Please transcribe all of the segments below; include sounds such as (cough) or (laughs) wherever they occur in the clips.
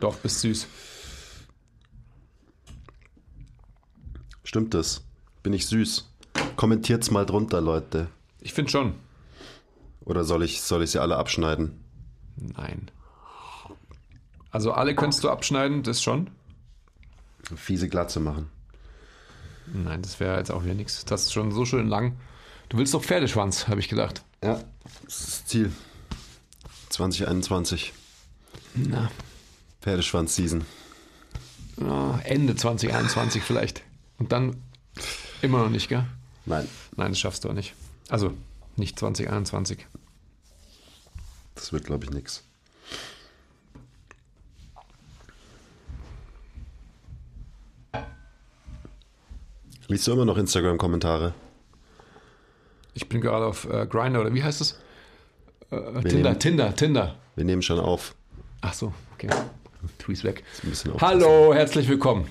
Doch, bist süß. Stimmt das? Bin ich süß? Kommentiert's mal drunter, Leute. Ich finde schon. Oder soll ich, soll ich sie alle abschneiden? Nein. Also alle könntest du abschneiden, das schon? Fiese Glatze machen. Nein, das wäre jetzt auch wieder nichts. Das ist schon so schön lang. Du willst doch Pferdeschwanz, habe ich gedacht. Ja, das ist das Ziel. 2021. Na, Pferdeschwanz-Season. ja, Ende 2021 vielleicht. Und dann immer noch nicht, gell? Nein, Nein, das schaffst du auch nicht. Also nicht 2021. das wird, glaube ich, nix. Liest du immer noch Instagram-Kommentare? Ich bin gerade auf äh, Grinder oder wie heißt es? Äh, Tinder, nehmen- Tinder, Tinder. Wir nehmen schon auf. Ach so, okay. Tweets weg. Hallo, herzlich willkommen.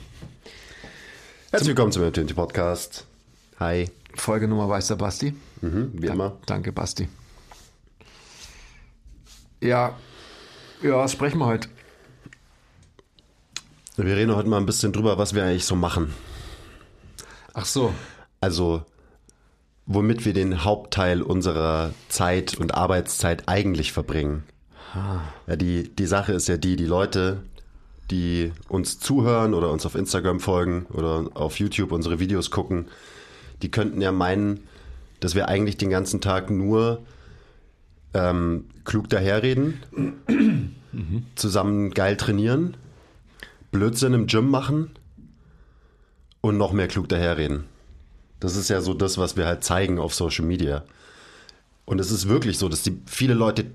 Herzlich willkommen zum MTNT Podcast. Hi. Folgenummer weiß der Basti. Mhm, wie immer. Danke, Basti. Ja, ja, was sprechen wir heute? Wir reden heute mal ein bisschen drüber, was wir eigentlich so machen. Ach so, Also, womit wir den Hauptteil unserer Zeit und Arbeitszeit eigentlich verbringen. Ja, die, die Sache ist ja die, die Leute, die uns zuhören oder uns auf Instagram folgen oder auf YouTube unsere Videos gucken, die könnten ja meinen, dass wir eigentlich den ganzen Tag nur ähm, klug daherreden, zusammen geil trainieren, Blödsinn im Gym machen und noch mehr klug daherreden. Das ist ja so das, was wir halt zeigen auf Social Media. Und es ist wirklich so, dass die viele Leute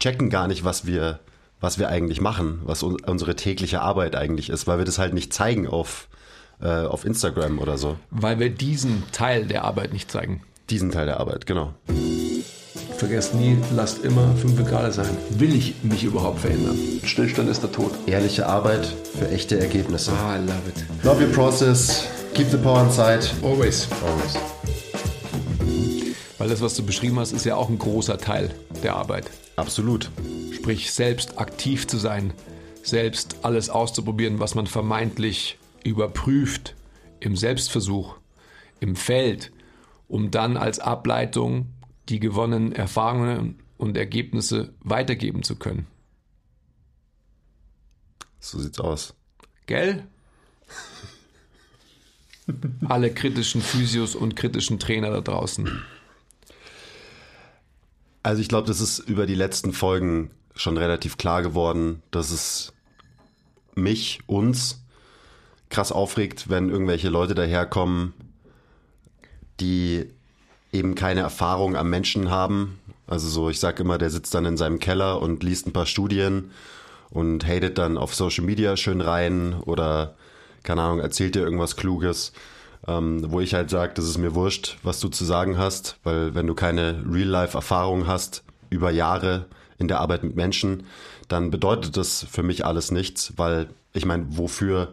checken gar nicht, was wir, was wir eigentlich machen, was un unsere tägliche Arbeit eigentlich ist, weil wir das halt nicht zeigen auf, äh, auf Instagram oder so. weil wir diesen Teil der Arbeit nicht zeigen. Diesen Teil der Arbeit, genau. Vergesst nie, lasst immer 5 Grad sein. Will ich mich überhaupt verändern? Stillstand ist der Tod. Ehrliche Arbeit für echte Ergebnisse. Ah, I love it. Love your process, keep the power inside. Always. Always. Weil das, was du beschrieben hast, ist ja auch ein großer Teil der Arbeit. Absolut. Sprich, selbst aktiv zu sein, selbst alles auszuprobieren, was man vermeintlich überprüft im Selbstversuch, im Feld, um dann als Ableitung die gewonnenen Erfahrungen und Ergebnisse weitergeben zu können. So sieht's aus. Gell? Alle kritischen Physios und kritischen Trainer da draußen. Also ich glaube, das ist über die letzten Folgen schon relativ klar geworden, dass es mich, uns krass aufregt, wenn irgendwelche Leute daherkommen, die eben keine Erfahrung am Menschen haben. Also so, ich sag immer, der sitzt dann in seinem Keller und liest ein paar Studien und hatet dann auf Social Media schön rein oder, keine Ahnung, erzählt dir irgendwas Kluges, ähm, wo ich halt sage, das ist mir wurscht, was du zu sagen hast, weil wenn du keine Real-Life-Erfahrung hast über Jahre in der Arbeit mit Menschen, dann bedeutet das für mich alles nichts, weil ich meine, wofür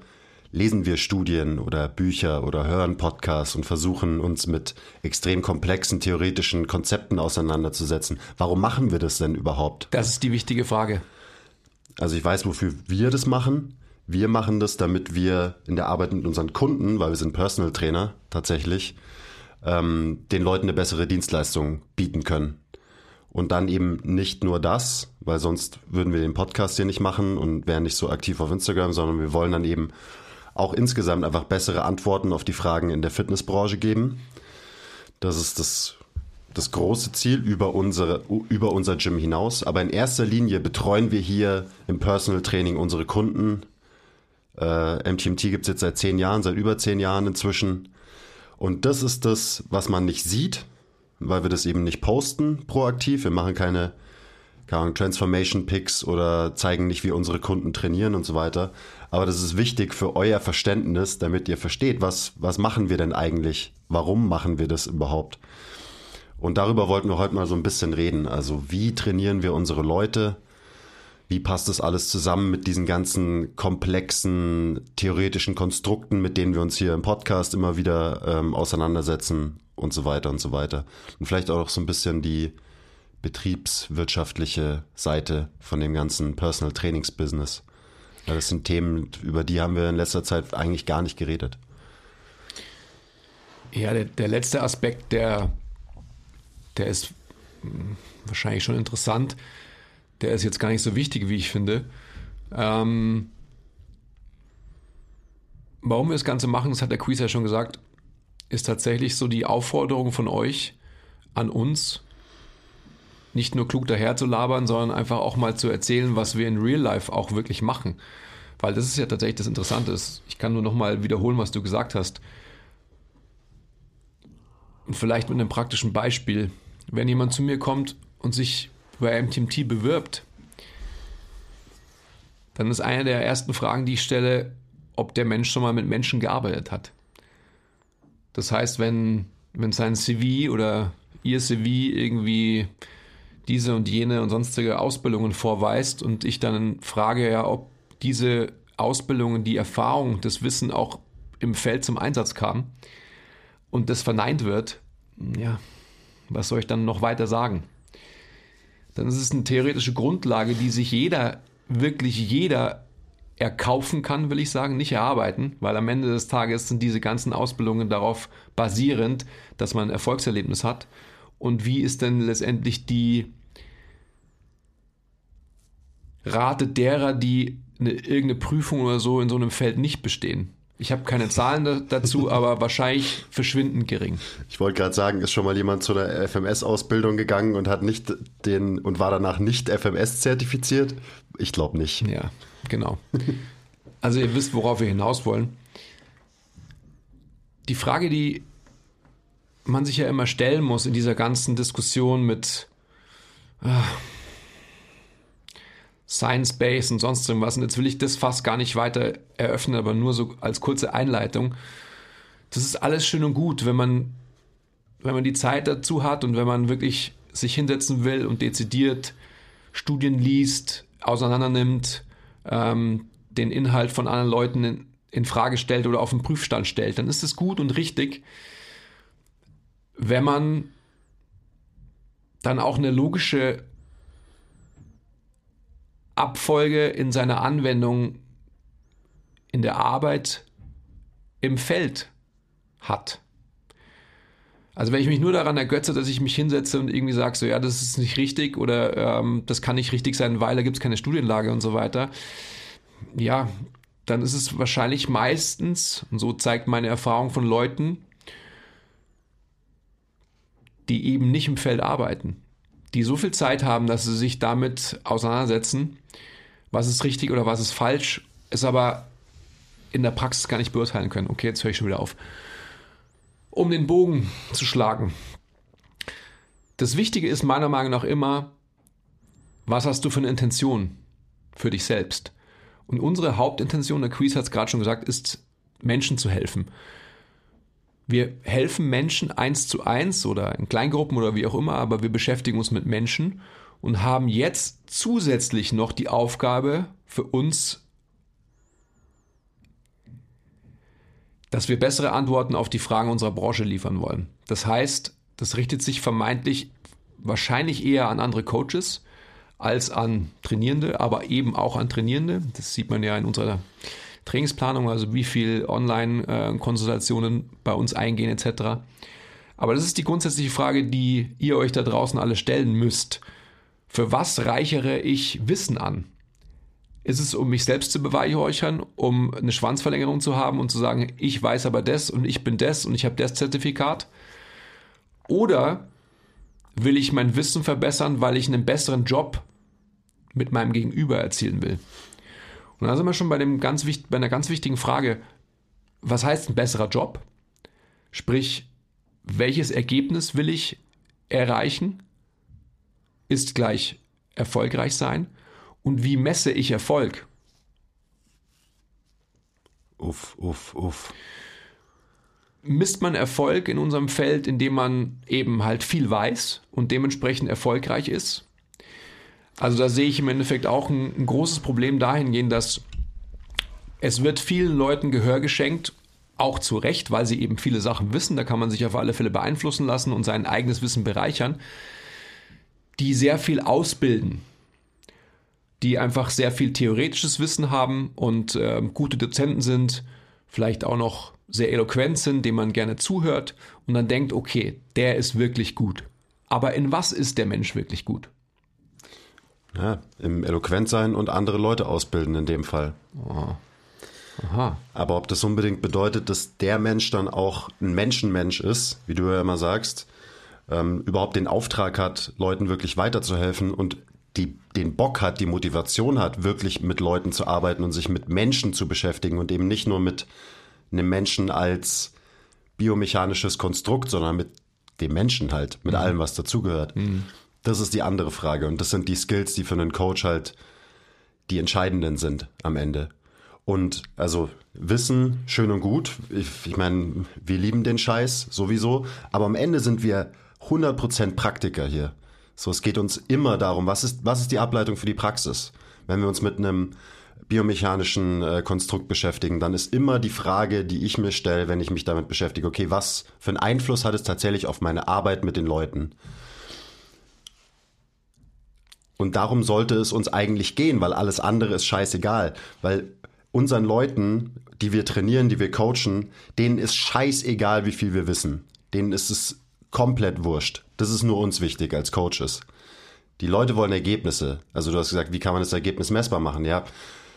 lesen wir Studien oder Bücher oder hören Podcasts und versuchen uns mit extrem komplexen theoretischen Konzepten auseinanderzusetzen. Warum machen wir das denn überhaupt? Das ist die wichtige Frage. Also ich weiß, wofür wir das machen. Wir machen das, damit wir in der Arbeit mit unseren Kunden, weil wir sind Personal Trainer tatsächlich, ähm, den Leuten eine bessere Dienstleistung bieten können. Und dann eben nicht nur das, weil sonst würden wir den Podcast hier nicht machen und wären nicht so aktiv auf Instagram, sondern wir wollen dann eben auch insgesamt einfach bessere Antworten auf die Fragen in der Fitnessbranche geben. Das ist das, das große Ziel über, unsere, über unser Gym hinaus. Aber in erster Linie betreuen wir hier im Personal Training unsere Kunden. Äh, MTMT gibt es jetzt seit zehn Jahren, seit über zehn Jahren inzwischen. Und das ist das, was man nicht sieht, weil wir das eben nicht posten proaktiv. Wir machen keine, keine Transformation Picks oder zeigen nicht, wie unsere Kunden trainieren und so weiter. Aber das ist wichtig für euer Verständnis, damit ihr versteht, was, was machen wir denn eigentlich? Warum machen wir das überhaupt? Und darüber wollten wir heute mal so ein bisschen reden. Also wie trainieren wir unsere Leute? Wie passt das alles zusammen mit diesen ganzen komplexen theoretischen Konstrukten, mit denen wir uns hier im Podcast immer wieder ähm, auseinandersetzen und so weiter und so weiter. Und vielleicht auch so ein bisschen die betriebswirtschaftliche Seite von dem ganzen Personal Trainings Business. Ja, das sind Themen, über die haben wir in letzter Zeit eigentlich gar nicht geredet. Ja, der, der letzte Aspekt, der, der ist hm, wahrscheinlich schon interessant. Der ist jetzt gar nicht so wichtig, wie ich finde. Ähm, warum wir das Ganze machen, das hat der Quiz ja schon gesagt, ist tatsächlich so die Aufforderung von euch an uns, nicht nur klug daher zu labern, sondern einfach auch mal zu erzählen, was wir in Real Life auch wirklich machen. Weil das ist ja tatsächlich das Interessante. Ich kann nur noch mal wiederholen, was du gesagt hast. Und vielleicht mit einem praktischen Beispiel. Wenn jemand zu mir kommt und sich bei MTMT bewirbt, dann ist eine der ersten Fragen, die ich stelle, ob der Mensch schon mal mit Menschen gearbeitet hat. Das heißt, wenn, wenn sein CV oder ihr CV irgendwie diese und jene und sonstige Ausbildungen vorweist und ich dann frage ja, ob diese Ausbildungen, die Erfahrung, das Wissen auch im Feld zum Einsatz kam und das verneint wird, ja, was soll ich dann noch weiter sagen? Dann ist es eine theoretische Grundlage, die sich jeder, wirklich jeder erkaufen kann, will ich sagen, nicht erarbeiten, weil am Ende des Tages sind diese ganzen Ausbildungen darauf basierend, dass man ein Erfolgserlebnis hat. Und wie ist denn letztendlich die Rate derer, die eine, irgendeine Prüfung oder so in so einem Feld nicht bestehen? Ich habe keine Zahlen dazu, (laughs) aber wahrscheinlich verschwindend gering. Ich wollte gerade sagen, ist schon mal jemand zu einer FMS-Ausbildung gegangen und hat nicht den und war danach nicht FMS zertifiziert? Ich glaube nicht. Ja, genau. (laughs) Also ihr wisst, worauf wir hinaus wollen. Die Frage, die man sich ja immer stellen muss in dieser ganzen Diskussion mit äh, Science Base und sonst irgendwas, und jetzt will ich das fast gar nicht weiter eröffnen, aber nur so als kurze Einleitung. Das ist alles schön und gut, wenn man, wenn man die Zeit dazu hat und wenn man wirklich sich hinsetzen will und dezidiert Studien liest, auseinandernimmt, ähm, den Inhalt von anderen Leuten in, in Frage stellt oder auf den Prüfstand stellt, dann ist es gut und richtig, wenn man dann auch eine logische Abfolge in seiner Anwendung in der Arbeit im Feld hat. Also wenn ich mich nur daran ergötze, dass ich mich hinsetze und irgendwie sage, so ja, das ist nicht richtig oder ähm, das kann nicht richtig sein, weil da gibt es keine Studienlage und so weiter, ja, dann ist es wahrscheinlich meistens, und so zeigt meine Erfahrung von Leuten, die eben nicht im Feld arbeiten, die so viel Zeit haben, dass sie sich damit auseinandersetzen, was ist richtig oder was ist falsch, es aber in der Praxis gar nicht beurteilen können. Okay, jetzt höre ich schon wieder auf. Um den Bogen zu schlagen. Das Wichtige ist meiner Meinung nach immer, was hast du für eine Intention für dich selbst? Und unsere Hauptintention, der Quiz hat es gerade schon gesagt, ist, Menschen zu helfen. Wir helfen Menschen eins zu eins oder in Kleingruppen oder wie auch immer, aber wir beschäftigen uns mit Menschen und haben jetzt zusätzlich noch die Aufgabe für uns, dass wir bessere Antworten auf die Fragen unserer Branche liefern wollen. Das heißt, das richtet sich vermeintlich wahrscheinlich eher an andere Coaches als an Trainierende, aber eben auch an Trainierende. Das sieht man ja in unserer Trainingsplanung, also wie viel Online-Konsultationen bei uns eingehen etc. Aber das ist die grundsätzliche Frage, die ihr euch da draußen alle stellen müsst. Für was reichere ich Wissen an? Ist es, um mich selbst zu beweihräuchern, um eine Schwanzverlängerung zu haben und zu sagen, ich weiß aber das und ich bin das und ich habe das Zertifikat? Oder will ich mein Wissen verbessern, weil ich einen besseren Job mit meinem Gegenüber erzielen will? Und da sind wir schon bei, dem ganz, bei einer ganz wichtigen Frage, was heißt ein besserer Job? Sprich, welches Ergebnis will ich erreichen? Ist gleich erfolgreich sein. Und wie messe ich Erfolg? Uff, uff, uff. Misst man Erfolg in unserem Feld, indem man eben halt viel weiß und dementsprechend erfolgreich ist? Also da sehe ich im Endeffekt auch ein, ein großes Problem dahingehend, dass es wird vielen Leuten Gehör geschenkt, auch zu Recht, weil sie eben viele Sachen wissen. Da kann man sich auf alle Fälle beeinflussen lassen und sein eigenes Wissen bereichern, die sehr viel ausbilden. die einfach sehr viel theoretisches Wissen haben und äh, gute Dozenten sind, vielleicht auch noch sehr eloquent sind, dem man gerne zuhört und dann denkt, okay, der ist wirklich gut. Aber in was ist der Mensch wirklich gut? Ja, im eloquent sein und andere Leute ausbilden in dem Fall. Oh. Aha. Aber ob das unbedingt bedeutet, dass der Mensch dann auch ein Menschenmensch ist, wie du ja immer sagst, ähm, überhaupt den Auftrag hat, Leuten wirklich weiterzuhelfen und die, den Bock hat, die Motivation hat, wirklich mit Leuten zu arbeiten und sich mit Menschen zu beschäftigen und eben nicht nur mit einem Menschen als biomechanisches Konstrukt, sondern mit dem Menschen halt, mit mhm. allem, was dazugehört. Mhm. Das ist die andere Frage. Und das sind die Skills, die für einen Coach halt die entscheidenden sind am Ende. Und also Wissen, schön und gut. Ich, ich meine, wir lieben den Scheiß sowieso. Aber am Ende sind wir 100% Praktiker hier. So, es geht uns immer darum, was ist, was ist die Ableitung für die Praxis? Wenn wir uns mit einem biomechanischen äh, Konstrukt beschäftigen, dann ist immer die Frage, die ich mir stelle, wenn ich mich damit beschäftige, okay, was für einen Einfluss hat es tatsächlich auf meine Arbeit mit den Leuten? Und darum sollte es uns eigentlich gehen, weil alles andere ist scheißegal. Weil unseren Leuten, die wir trainieren, die wir coachen, denen ist scheißegal, wie viel wir wissen. Denen ist es komplett wurscht. Das ist nur uns wichtig als Coaches. Die Leute wollen Ergebnisse. Also du hast gesagt, wie kann man das Ergebnis messbar machen? Ja,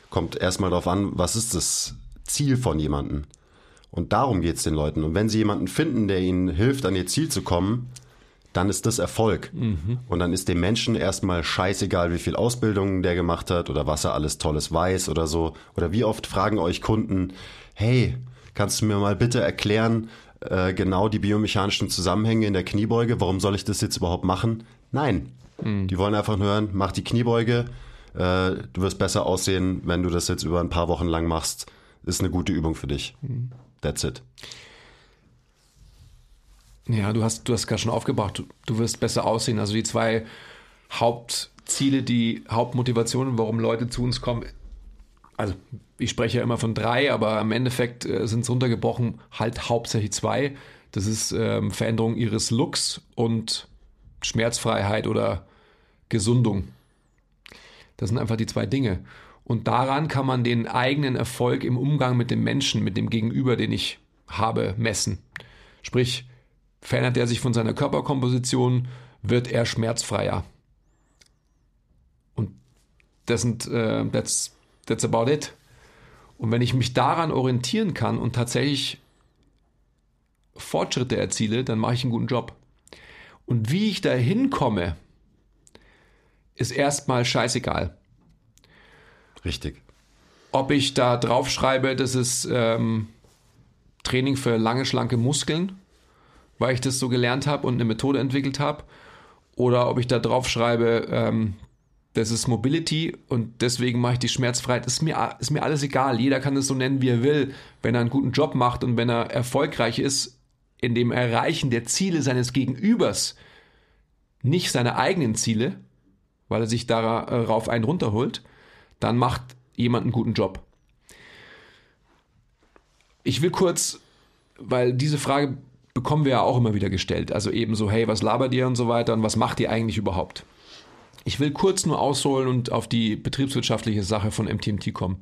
kommt erstmal darauf an, was ist das Ziel von jemandem? Und darum geht es den Leuten. Und wenn sie jemanden finden, der ihnen hilft, an ihr Ziel zu kommen, dann ist das Erfolg. Mhm. Und dann ist dem Menschen erstmal scheißegal, wie viel Ausbildung der gemacht hat oder was er alles Tolles weiß oder so. Oder wie oft fragen euch Kunden, hey, kannst du mir mal bitte erklären, äh, genau die biomechanischen Zusammenhänge in der Kniebeuge? Warum soll ich das jetzt überhaupt machen? Nein. Mhm. Die wollen einfach hören, mach die Kniebeuge, äh, du wirst besser aussehen, wenn du das jetzt über ein paar Wochen lang machst. Ist eine gute Übung für dich. Mhm. That's it. Ja, du hast, du hast gerade schon aufgebracht, du, du wirst besser aussehen. Also die zwei Hauptziele, die Hauptmotivationen, warum Leute zu uns kommen, also ich spreche ja immer von drei, aber im Endeffekt äh, sind es runtergebrochen halt hauptsächlich zwei. Das ist ähm, Veränderung ihres Looks und Schmerzfreiheit oder Gesundung. Das sind einfach die zwei Dinge. Und daran kann man den eigenen Erfolg im Umgang mit dem Menschen, mit dem Gegenüber, den ich habe, messen. Sprich, Verändert er sich von seiner Körperkomposition, wird er schmerzfreier. Und das sind, äh, that's, that's about it. Und wenn ich mich daran orientieren kann und tatsächlich Fortschritte erziele, dann mache ich einen guten Job. Und wie ich da hinkomme, ist erstmal scheißegal. Richtig. Ob ich da draufschreibe, das ist ähm, Training für lange, schlanke Muskeln weil ich das so gelernt habe und eine Methode entwickelt habe, oder ob ich da drauf schreibe, ähm, das ist Mobility und deswegen mache ich die Schmerzfreiheit. Ist mir, ist mir alles egal. Jeder kann es so nennen, wie er will. Wenn er einen guten Job macht und wenn er erfolgreich ist in dem Erreichen der Ziele seines Gegenübers, nicht seine eigenen Ziele, weil er sich darauf einen runterholt, dann macht jemand einen guten Job. Ich will kurz, weil diese Frage bekommen wir ja auch immer wieder gestellt. Also eben so, hey, was labert ihr und so weiter und was macht ihr eigentlich überhaupt? Ich will kurz nur ausholen und auf die betriebswirtschaftliche Sache von MTMT kommen.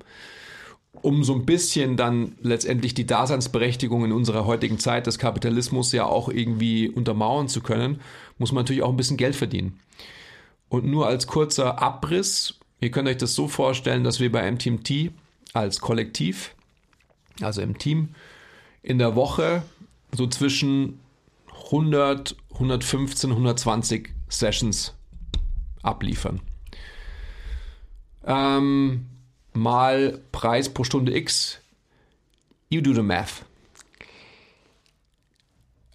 Um so ein bisschen dann letztendlich die Daseinsberechtigung in unserer heutigen Zeit des Kapitalismus ja auch irgendwie untermauern zu können, muss man natürlich auch ein bisschen Geld verdienen. Und nur als kurzer Abriss, ihr könnt euch das so vorstellen, dass wir bei MTMT als Kollektiv, also im Team, in der Woche so zwischen 100, 115, 120 Sessions abliefern. Ähm, mal Preis pro Stunde X. You do the math.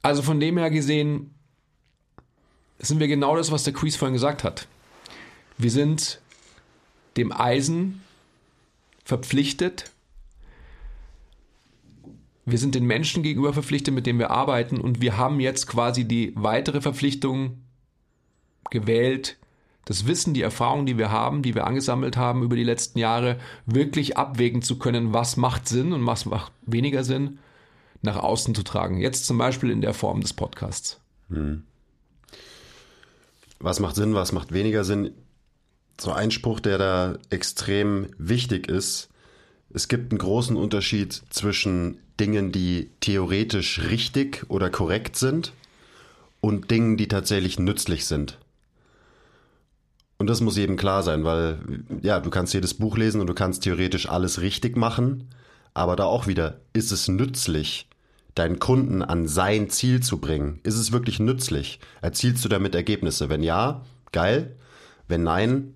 Also von dem her gesehen sind wir genau das, was der Quiz vorhin gesagt hat. Wir sind dem Eisen verpflichtet, wir sind den Menschen gegenüber verpflichtet, mit denen wir arbeiten und wir haben jetzt quasi die weitere Verpflichtung gewählt, das Wissen, die Erfahrung, die wir haben, die wir angesammelt haben über die letzten Jahre, wirklich abwägen zu können, was macht Sinn und was macht weniger Sinn, nach außen zu tragen. Jetzt zum Beispiel in der Form des Podcasts. Hm. Was macht Sinn, was macht weniger Sinn? so ein Spruch, der da extrem wichtig ist. Es gibt einen großen Unterschied zwischen Dingen, die theoretisch richtig oder korrekt sind und Dingen, die tatsächlich nützlich sind. Und das muss jedem klar sein, weil ja, du kannst jedes Buch lesen und du kannst theoretisch alles richtig machen, aber da auch wieder, ist es nützlich, deinen Kunden an sein Ziel zu bringen? Ist es wirklich nützlich? Erzielst du damit Ergebnisse? Wenn ja, geil. Wenn nein,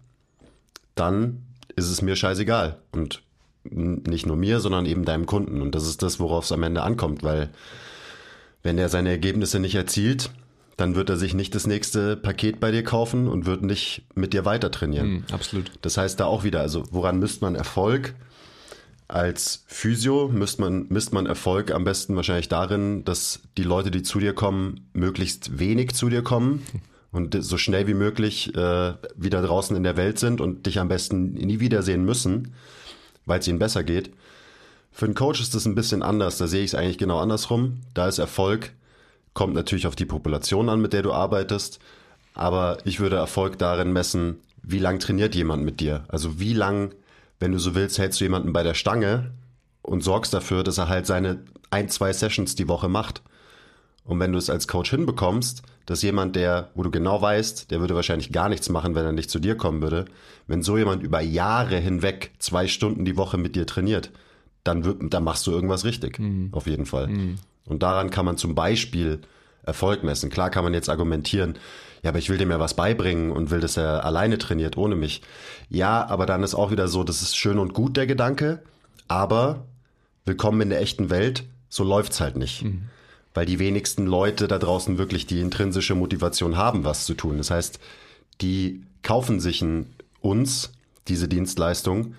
dann ist es mir scheißegal. Und nicht nur mir, sondern eben deinem Kunden. Und das ist das, worauf es am Ende ankommt, weil wenn er seine Ergebnisse nicht erzielt, dann wird er sich nicht das nächste Paket bei dir kaufen und wird nicht mit dir weiter trainieren. Mm, absolut. Das heißt da auch wieder, also woran misst man Erfolg? Als Physio misst man, misst man Erfolg am besten wahrscheinlich darin, dass die Leute, die zu dir kommen, möglichst wenig zu dir kommen und so schnell wie möglich äh, wieder draußen in der Welt sind und dich am besten nie wiedersehen müssen, weil es ihnen besser geht. Für einen Coach ist das ein bisschen anders. Da sehe ich es eigentlich genau andersrum. Da ist Erfolg Kommt natürlich auf die Population an, mit der du arbeitest. Aber ich würde Erfolg darin messen, wie lang trainiert jemand mit dir? Also wie lang, wenn du so willst, hältst du jemanden bei der Stange und sorgst dafür, dass er halt seine ein, zwei Sessions die Woche macht. Und wenn du es als Coach hinbekommst, dass jemand, der, wo du genau weißt, der würde wahrscheinlich gar nichts machen, wenn er nicht zu dir kommen würde, wenn so jemand über Jahre hinweg zwei Stunden die Woche mit dir trainiert, dann, wird, dann machst du irgendwas richtig. Mhm. Auf jeden Fall. Mhm. Und daran kann man zum Beispiel Erfolg messen. Klar kann man jetzt argumentieren, ja, aber ich will dem ja was beibringen und will, dass er alleine trainiert ohne mich. Ja, aber dann ist auch wieder so, das ist schön und gut der Gedanke, aber willkommen in der echten Welt, so läuft's halt nicht. Mhm. Weil die wenigsten Leute da draußen wirklich die intrinsische Motivation haben, was zu tun. Das heißt, die kaufen sich uns diese Dienstleistung,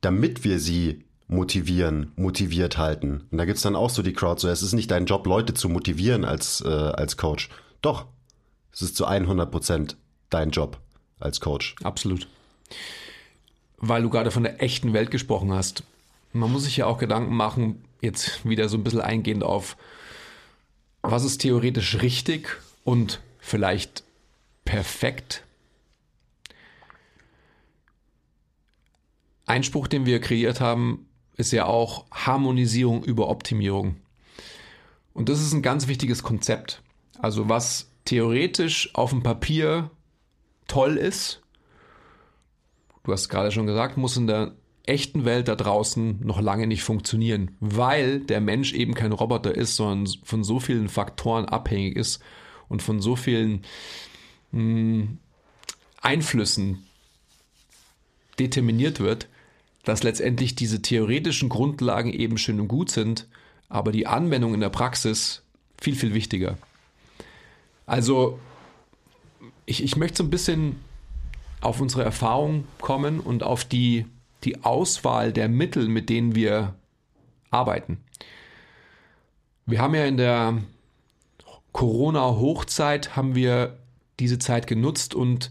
damit wir sie motivieren, motiviert halten. Und da gibt's dann auch so die Crowd, so es ist nicht dein Job, Leute zu motivieren als, äh, als Coach. Doch, es ist zu 100 Prozent dein Job als Coach. Absolut. Weil du gerade von der echten Welt gesprochen hast. Man muss sich ja auch Gedanken machen, jetzt wieder so ein bisschen eingehend auf, was ist theoretisch richtig und vielleicht perfekt Einspruch, den wir kreiert haben, ist ja auch Harmonisierung über Optimierung. Und das ist ein ganz wichtiges Konzept. Also was theoretisch auf dem Papier toll ist, du hast gerade schon gesagt, muss in der echten Welt da draußen noch lange nicht funktionieren, weil der Mensch eben kein Roboter ist, sondern von so vielen Faktoren abhängig ist und von so vielen mh, hm, Einflüssen determiniert wird, dass letztendlich diese theoretischen Grundlagen eben schön und gut sind, aber die Anwendung in der Praxis viel, viel wichtiger. Also ich, ich möchte so ein bisschen auf unsere Erfahrung kommen und auf die, die Auswahl der Mittel, mit denen wir arbeiten. Wir haben ja in der Corona-Hochzeit haben wir diese Zeit genutzt und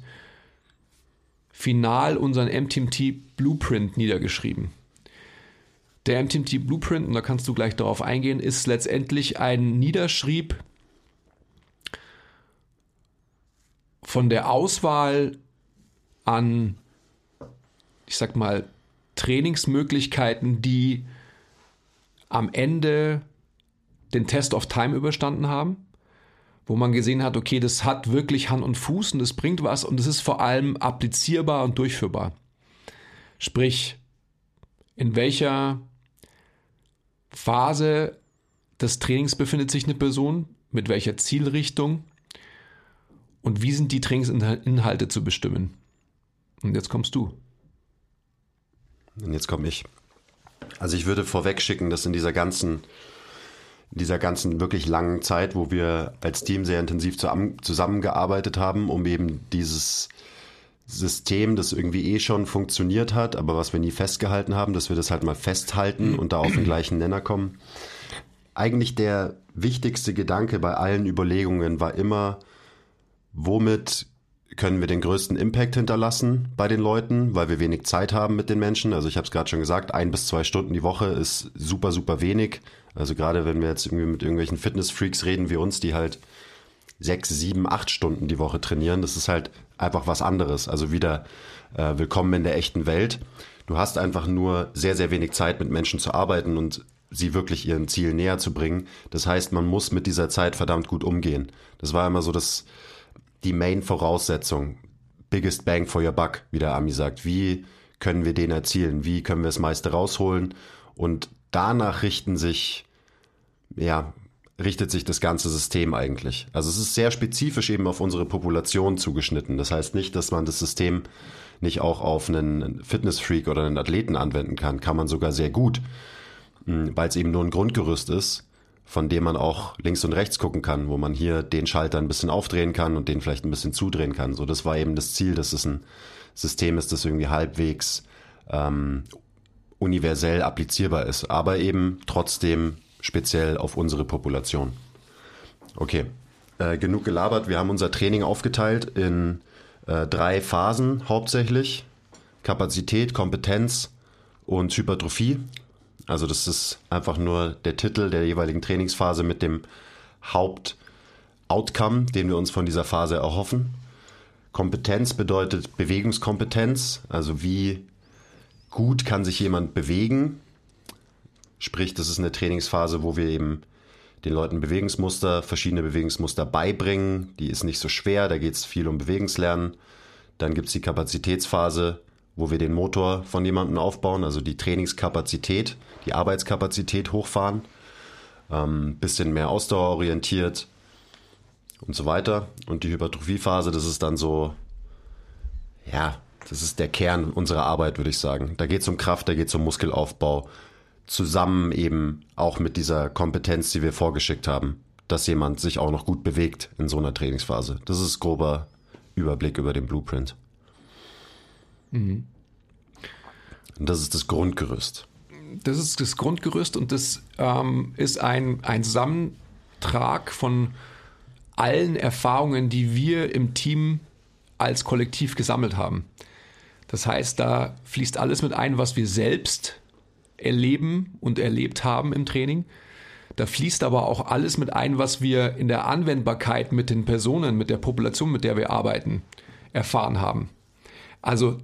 final unseren MTMT Blueprint niedergeschrieben. Der MTMT Blueprint, und da kannst du gleich darauf eingehen, ist letztendlich ein Niederschrieb von der Auswahl an, ich sag mal, Trainingsmöglichkeiten, die am Ende den Test of Time überstanden haben wo man gesehen hat, okay, das hat wirklich Hand und Fuß und es bringt was und es ist vor allem applizierbar und durchführbar. Sprich, in welcher Phase des Trainings befindet sich eine Person, mit welcher Zielrichtung und wie sind die Trainingsinhalte zu bestimmen. Und jetzt kommst du. Und jetzt komme ich. Also ich würde vorweg schicken, dass in dieser ganzen dieser ganzen wirklich langen Zeit, wo wir als Team sehr intensiv zusammengearbeitet haben, um eben dieses System, das irgendwie eh schon funktioniert hat, aber was wir nie festgehalten haben, dass wir das halt mal festhalten und da auf den gleichen Nenner kommen. Eigentlich der wichtigste Gedanke bei allen Überlegungen war immer, womit können wir den größten Impact hinterlassen bei den Leuten, weil wir wenig Zeit haben mit den Menschen. Also ich habe es gerade schon gesagt, ein bis zwei Stunden die Woche ist super, super wenig. Also gerade wenn wir jetzt irgendwie mit irgendwelchen Fitnessfreaks reden wie uns, die halt sechs, sieben, acht Stunden die Woche trainieren. Das ist halt einfach was anderes. Also wieder äh, willkommen in der echten Welt. Du hast einfach nur sehr, sehr wenig Zeit, mit Menschen zu arbeiten und sie wirklich ihren Ziel näher zu bringen. Das heißt, man muss mit dieser Zeit verdammt gut umgehen. Das war immer so das, die Main-Voraussetzung. Biggest bang for your buck, wie der Ami sagt. Wie können wir den erzielen? Wie können wir das meiste rausholen? Und danach richten sich, ja, richtet sich das ganze System eigentlich. Also es ist sehr spezifisch eben auf unsere Population zugeschnitten. Das heißt nicht, dass man das System nicht auch auf einen Fitnessfreak oder einen Athleten anwenden kann. Kann man sogar sehr gut, hm, weil es eben nur ein Grundgerüst ist, von dem man auch links und rechts gucken kann, wo man hier den Schalter ein bisschen aufdrehen kann und den vielleicht ein bisschen zudrehen kann. So, das war eben das Ziel, dass es ein System ist, das irgendwie halbwegs ähm, universell applizierbar ist, aber eben trotzdem speziell auf unsere Population. Okay, äh, genug gelabert. Wir haben unser Training aufgeteilt in äh, drei Phasen hauptsächlich. Kapazität, Kompetenz und Hypertrophie. Also das ist einfach nur der Titel der jeweiligen Trainingsphase mit dem Hauptoutcome, den wir uns von dieser Phase erhoffen. Kompetenz bedeutet Bewegungskompetenz, also wie gut kann sich jemand bewegen, Sprich, das ist eine Trainingsphase, wo wir eben den Leuten Bewegungsmuster, verschiedene Bewegungsmuster beibringen. Die ist nicht so schwer, da geht es viel um Bewegungslernen. Dann gibt es die Kapazitätsphase, wo wir den Motor von jemandem aufbauen, also die Trainingskapazität, die Arbeitskapazität hochfahren. Ähm, bisschen mehr ausdauerorientiert und so weiter. Und die Hypertrophiephase, das ist dann so, ja, das ist der Kern unserer Arbeit, würde ich sagen. Da geht es um Kraft, da geht es um Muskelaufbau, zusammen eben auch mit dieser Kompetenz, die wir vorgeschickt haben, dass jemand sich auch noch gut bewegt in so einer Trainingsphase. Das ist grober Überblick über den Blueprint. Mhm. Und das ist das Grundgerüst. Das ist das Grundgerüst und das ähm, ist ein, ein Zusammentrag von allen Erfahrungen, die wir im Team als Kollektiv gesammelt haben. Das heißt, da fließt alles mit ein, was wir selbst erleben und erlebt haben im Training. Da fließt aber auch alles mit ein, was wir in der Anwendbarkeit mit den Personen, mit der Population, mit der wir arbeiten, erfahren haben. Also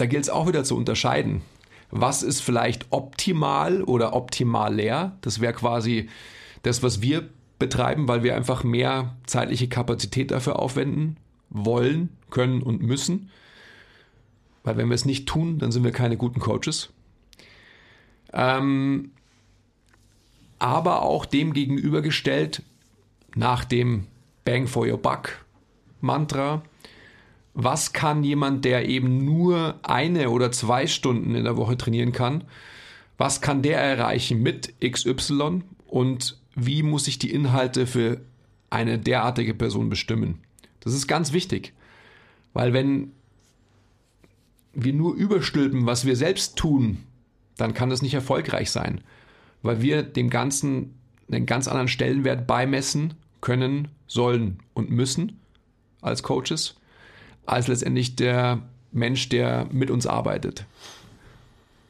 da gilt es auch wieder zu unterscheiden. Was ist vielleicht optimal oder optimal leer? Das wäre quasi das, was wir betreiben, weil wir einfach mehr zeitliche Kapazität dafür aufwenden wollen, können und müssen. Weil wenn wir es nicht tun, dann sind wir keine guten Coaches. Ähm, aber auch dem gegenübergestellt nach dem Bang for your Buck Mantra. Was kann jemand, der eben nur eine oder zwei Stunden in der Woche trainieren kann, was kann der erreichen mit XY und wie muss ich die Inhalte für eine derartige Person bestimmen? Das ist ganz wichtig, weil wenn wir nur überstülpen, was wir selbst tun, dann kann das nicht erfolgreich sein, weil wir dem Ganzen einen ganz anderen Stellenwert beimessen können, sollen und müssen als Coaches, als letztendlich der Mensch, der mit uns arbeitet.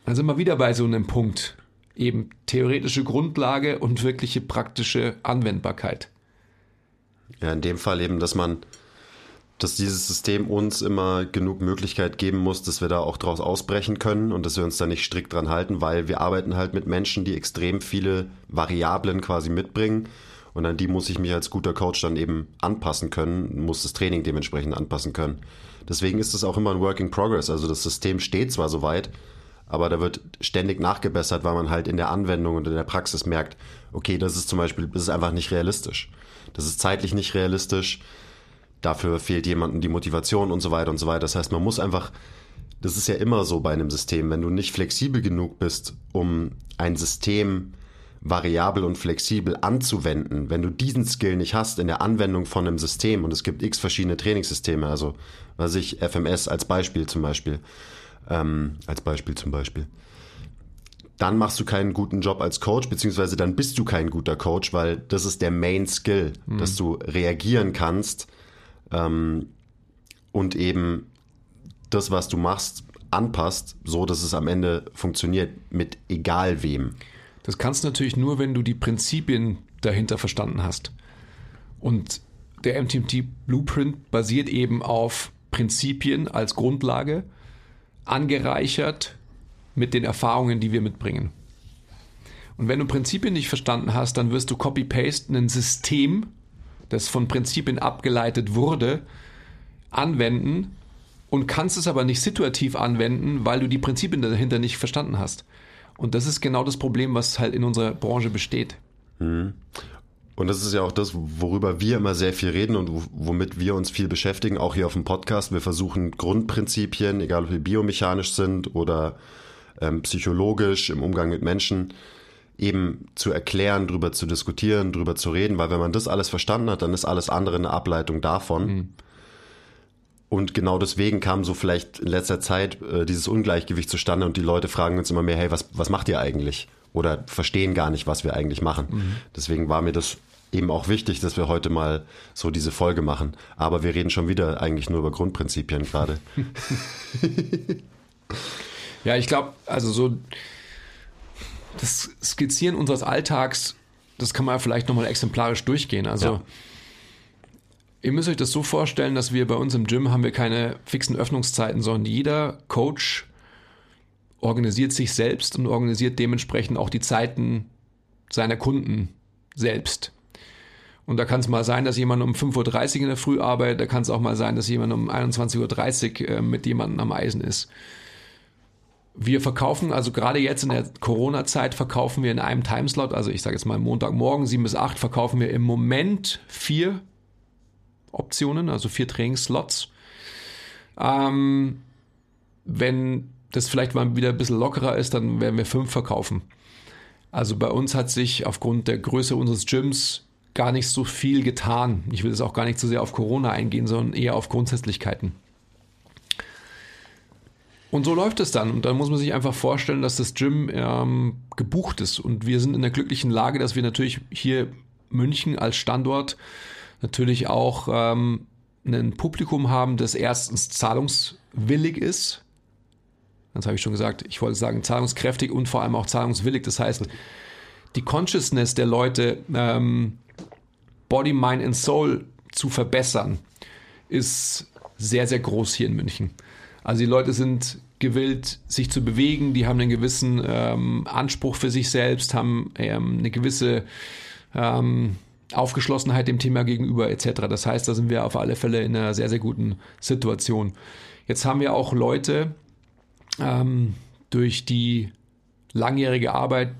Sind wir wieder bei so einem Punkt, eben theoretische Grundlage und wirkliche praktische Anwendbarkeit. Ja, in dem Fall eben, dass man dass dieses System uns immer genug Möglichkeit geben muss, dass wir da auch draus ausbrechen können und dass wir uns da nicht strikt dran halten, weil wir arbeiten halt mit Menschen, die extrem viele Variablen quasi mitbringen und an die muss ich mich als guter Coach dann eben anpassen können, muss das Training dementsprechend anpassen können. Deswegen ist es auch immer ein Work in Progress, also das System steht zwar soweit, aber da wird ständig nachgebessert, weil man halt in der Anwendung und in der Praxis merkt, okay, das ist zum Beispiel, das ist einfach nicht realistisch. Das ist zeitlich nicht realistisch dafür fehlt jemandem die Motivation und so weiter und so weiter. Das heißt, man muss einfach, das ist ja immer so bei einem System, wenn du nicht flexibel genug bist, um ein System variabel und flexibel anzuwenden, wenn du diesen Skill nicht hast in der Anwendung von einem System und es gibt x verschiedene Trainingssysteme, also was ich FMS als Beispiel zum Beispiel, ähm, als Beispiel zum Beispiel, dann machst du keinen guten Job als Coach, beziehungsweise dann bist du kein guter Coach, weil das ist der Main Skill, mhm. dass du reagieren kannst ähm, und eben das, was du machst, anpasst, so dass es am Ende funktioniert mit egal wem. Das kannst du natürlich nur, wenn du die Prinzipien dahinter verstanden hast. Und der MTMT Blueprint basiert eben auf Prinzipien als Grundlage, angereichert mit den Erfahrungen, die wir mitbringen. Und wenn du Prinzipien nicht verstanden hast, dann wirst du copy-paste ein System, das von Prinzipien abgeleitet wurde, anwenden und kannst es aber nicht situativ anwenden, weil du die Prinzipien dahinter nicht verstanden hast. Und das ist genau das Problem, was halt in unserer Branche besteht. Mhm. Und das ist ja auch das, worüber wir immer sehr viel reden und womit wir uns viel beschäftigen, auch hier auf dem Podcast. Wir versuchen Grundprinzipien, egal ob wir biomechanisch sind oder ähm, psychologisch im Umgang mit Menschen, eben zu erklären, drüber zu diskutieren, drüber zu reden, weil wenn man das alles verstanden hat, dann ist alles andere eine Ableitung davon. Mhm. Und genau deswegen kam so vielleicht in letzter Zeit äh, dieses Ungleichgewicht zustande und die Leute fragen uns immer mehr, hey, was, was macht ihr eigentlich? Oder verstehen gar nicht, was wir eigentlich machen. Mhm. Deswegen war mir das eben auch wichtig, dass wir heute mal so diese Folge machen. Aber wir reden schon wieder eigentlich nur über Grundprinzipien gerade. (laughs) ja, ich glaube, also so das Skizzieren unseres Alltags, das kann man vielleicht nochmal exemplarisch durchgehen. Also ja. Ihr müsst euch das so vorstellen, dass wir bei uns im Gym haben wir keine fixen Öffnungszeiten, sondern jeder Coach organisiert sich selbst und organisiert dementsprechend auch die Zeiten seiner Kunden selbst. Und da kann es mal sein, dass jemand um 5.30 Uhr in der Früh arbeitet, da kann es auch mal sein, dass jemand um 21.30 Uhr äh, mit jemandem am Eisen ist. Wir verkaufen, also gerade jetzt in der Corona-Zeit verkaufen wir in einem Timeslot, also ich sage jetzt mal Montagmorgen 7 bis 8, verkaufen wir im Moment vier Optionen, also vier Trainingsslots. Ähm, wenn das vielleicht mal wieder ein bisschen lockerer ist, dann werden wir fünf verkaufen. Also bei uns hat sich aufgrund der Größe unseres Gyms gar nicht so viel getan. Ich will jetzt auch gar nicht so sehr auf Corona eingehen, sondern eher auf Grundsätzlichkeiten. Und so läuft es dann. Und dann muss man sich einfach vorstellen, dass das Gym ähm, gebucht ist. Und wir sind in der glücklichen Lage, dass wir natürlich hier München als Standort natürlich auch ähm, ein Publikum haben, das erstens zahlungswillig ist. Das habe ich schon gesagt. Ich wollte sagen zahlungskräftig und vor allem auch zahlungswillig. Das heißt, die Consciousness der Leute ähm, Body, Mind and Soul zu verbessern, ist sehr, sehr groß hier in München. Also die Leute sind gewillt, sich zu bewegen, die haben einen gewissen ähm, Anspruch für sich selbst, haben ähm, eine gewisse ähm, Aufgeschlossenheit dem Thema gegenüber etc. Das heißt, da sind wir auf alle Fälle in einer sehr, sehr guten Situation. Jetzt haben wir auch Leute ähm, durch die langjährige Arbeit,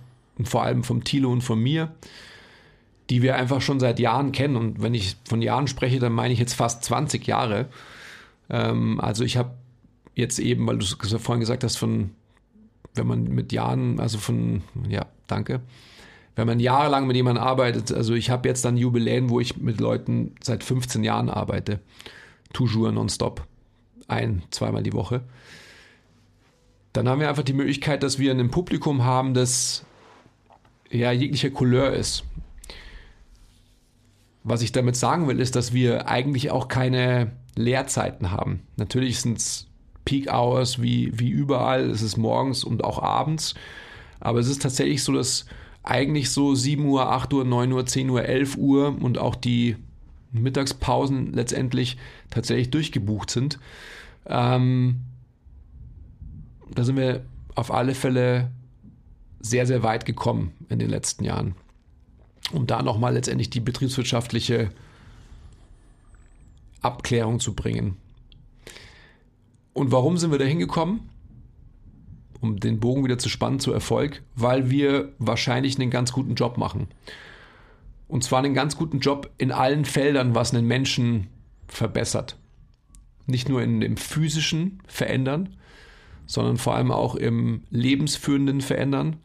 vor allem vom Thilo und von mir, die wir einfach schon seit Jahren kennen. Und wenn ich von Jahren spreche, dann meine ich jetzt fast 20 Jahre. Ähm, also ich habe jetzt eben, weil du es vorhin gesagt hast, von, wenn man mit Jahren, also von, ja, danke. Wenn man jahrelang mit jemandem arbeitet, also ich habe jetzt dann Jubiläen, wo ich mit Leuten seit 15 Jahren arbeite. Toujours nonstop. Ein, zweimal die Woche. Dann haben wir einfach die Möglichkeit, dass wir ein Publikum haben, das ja jeglicher Couleur ist. Was ich damit sagen will, ist, dass wir eigentlich auch keine Leerzeiten haben. Natürlich sind es Peak Hours wie, wie überall, es ist morgens und auch abends. Aber es ist tatsächlich so, dass eigentlich so 7 Uhr, 8 Uhr, 9 Uhr, 10 Uhr, 11 Uhr und auch die Mittagspausen letztendlich tatsächlich durchgebucht sind. Ähm, da sind wir auf alle Fälle sehr, sehr weit gekommen in den letzten Jahren um da nochmal letztendlich die betriebswirtschaftliche Abklärung zu bringen. Und warum sind wir da hingekommen? Um den Bogen wieder zu spannen zu Erfolg, weil wir wahrscheinlich einen ganz guten Job machen. Und zwar einen ganz guten Job in allen Feldern, was einen Menschen verbessert. Nicht nur in dem physischen Verändern, sondern vor allem auch im lebensführenden Verändern,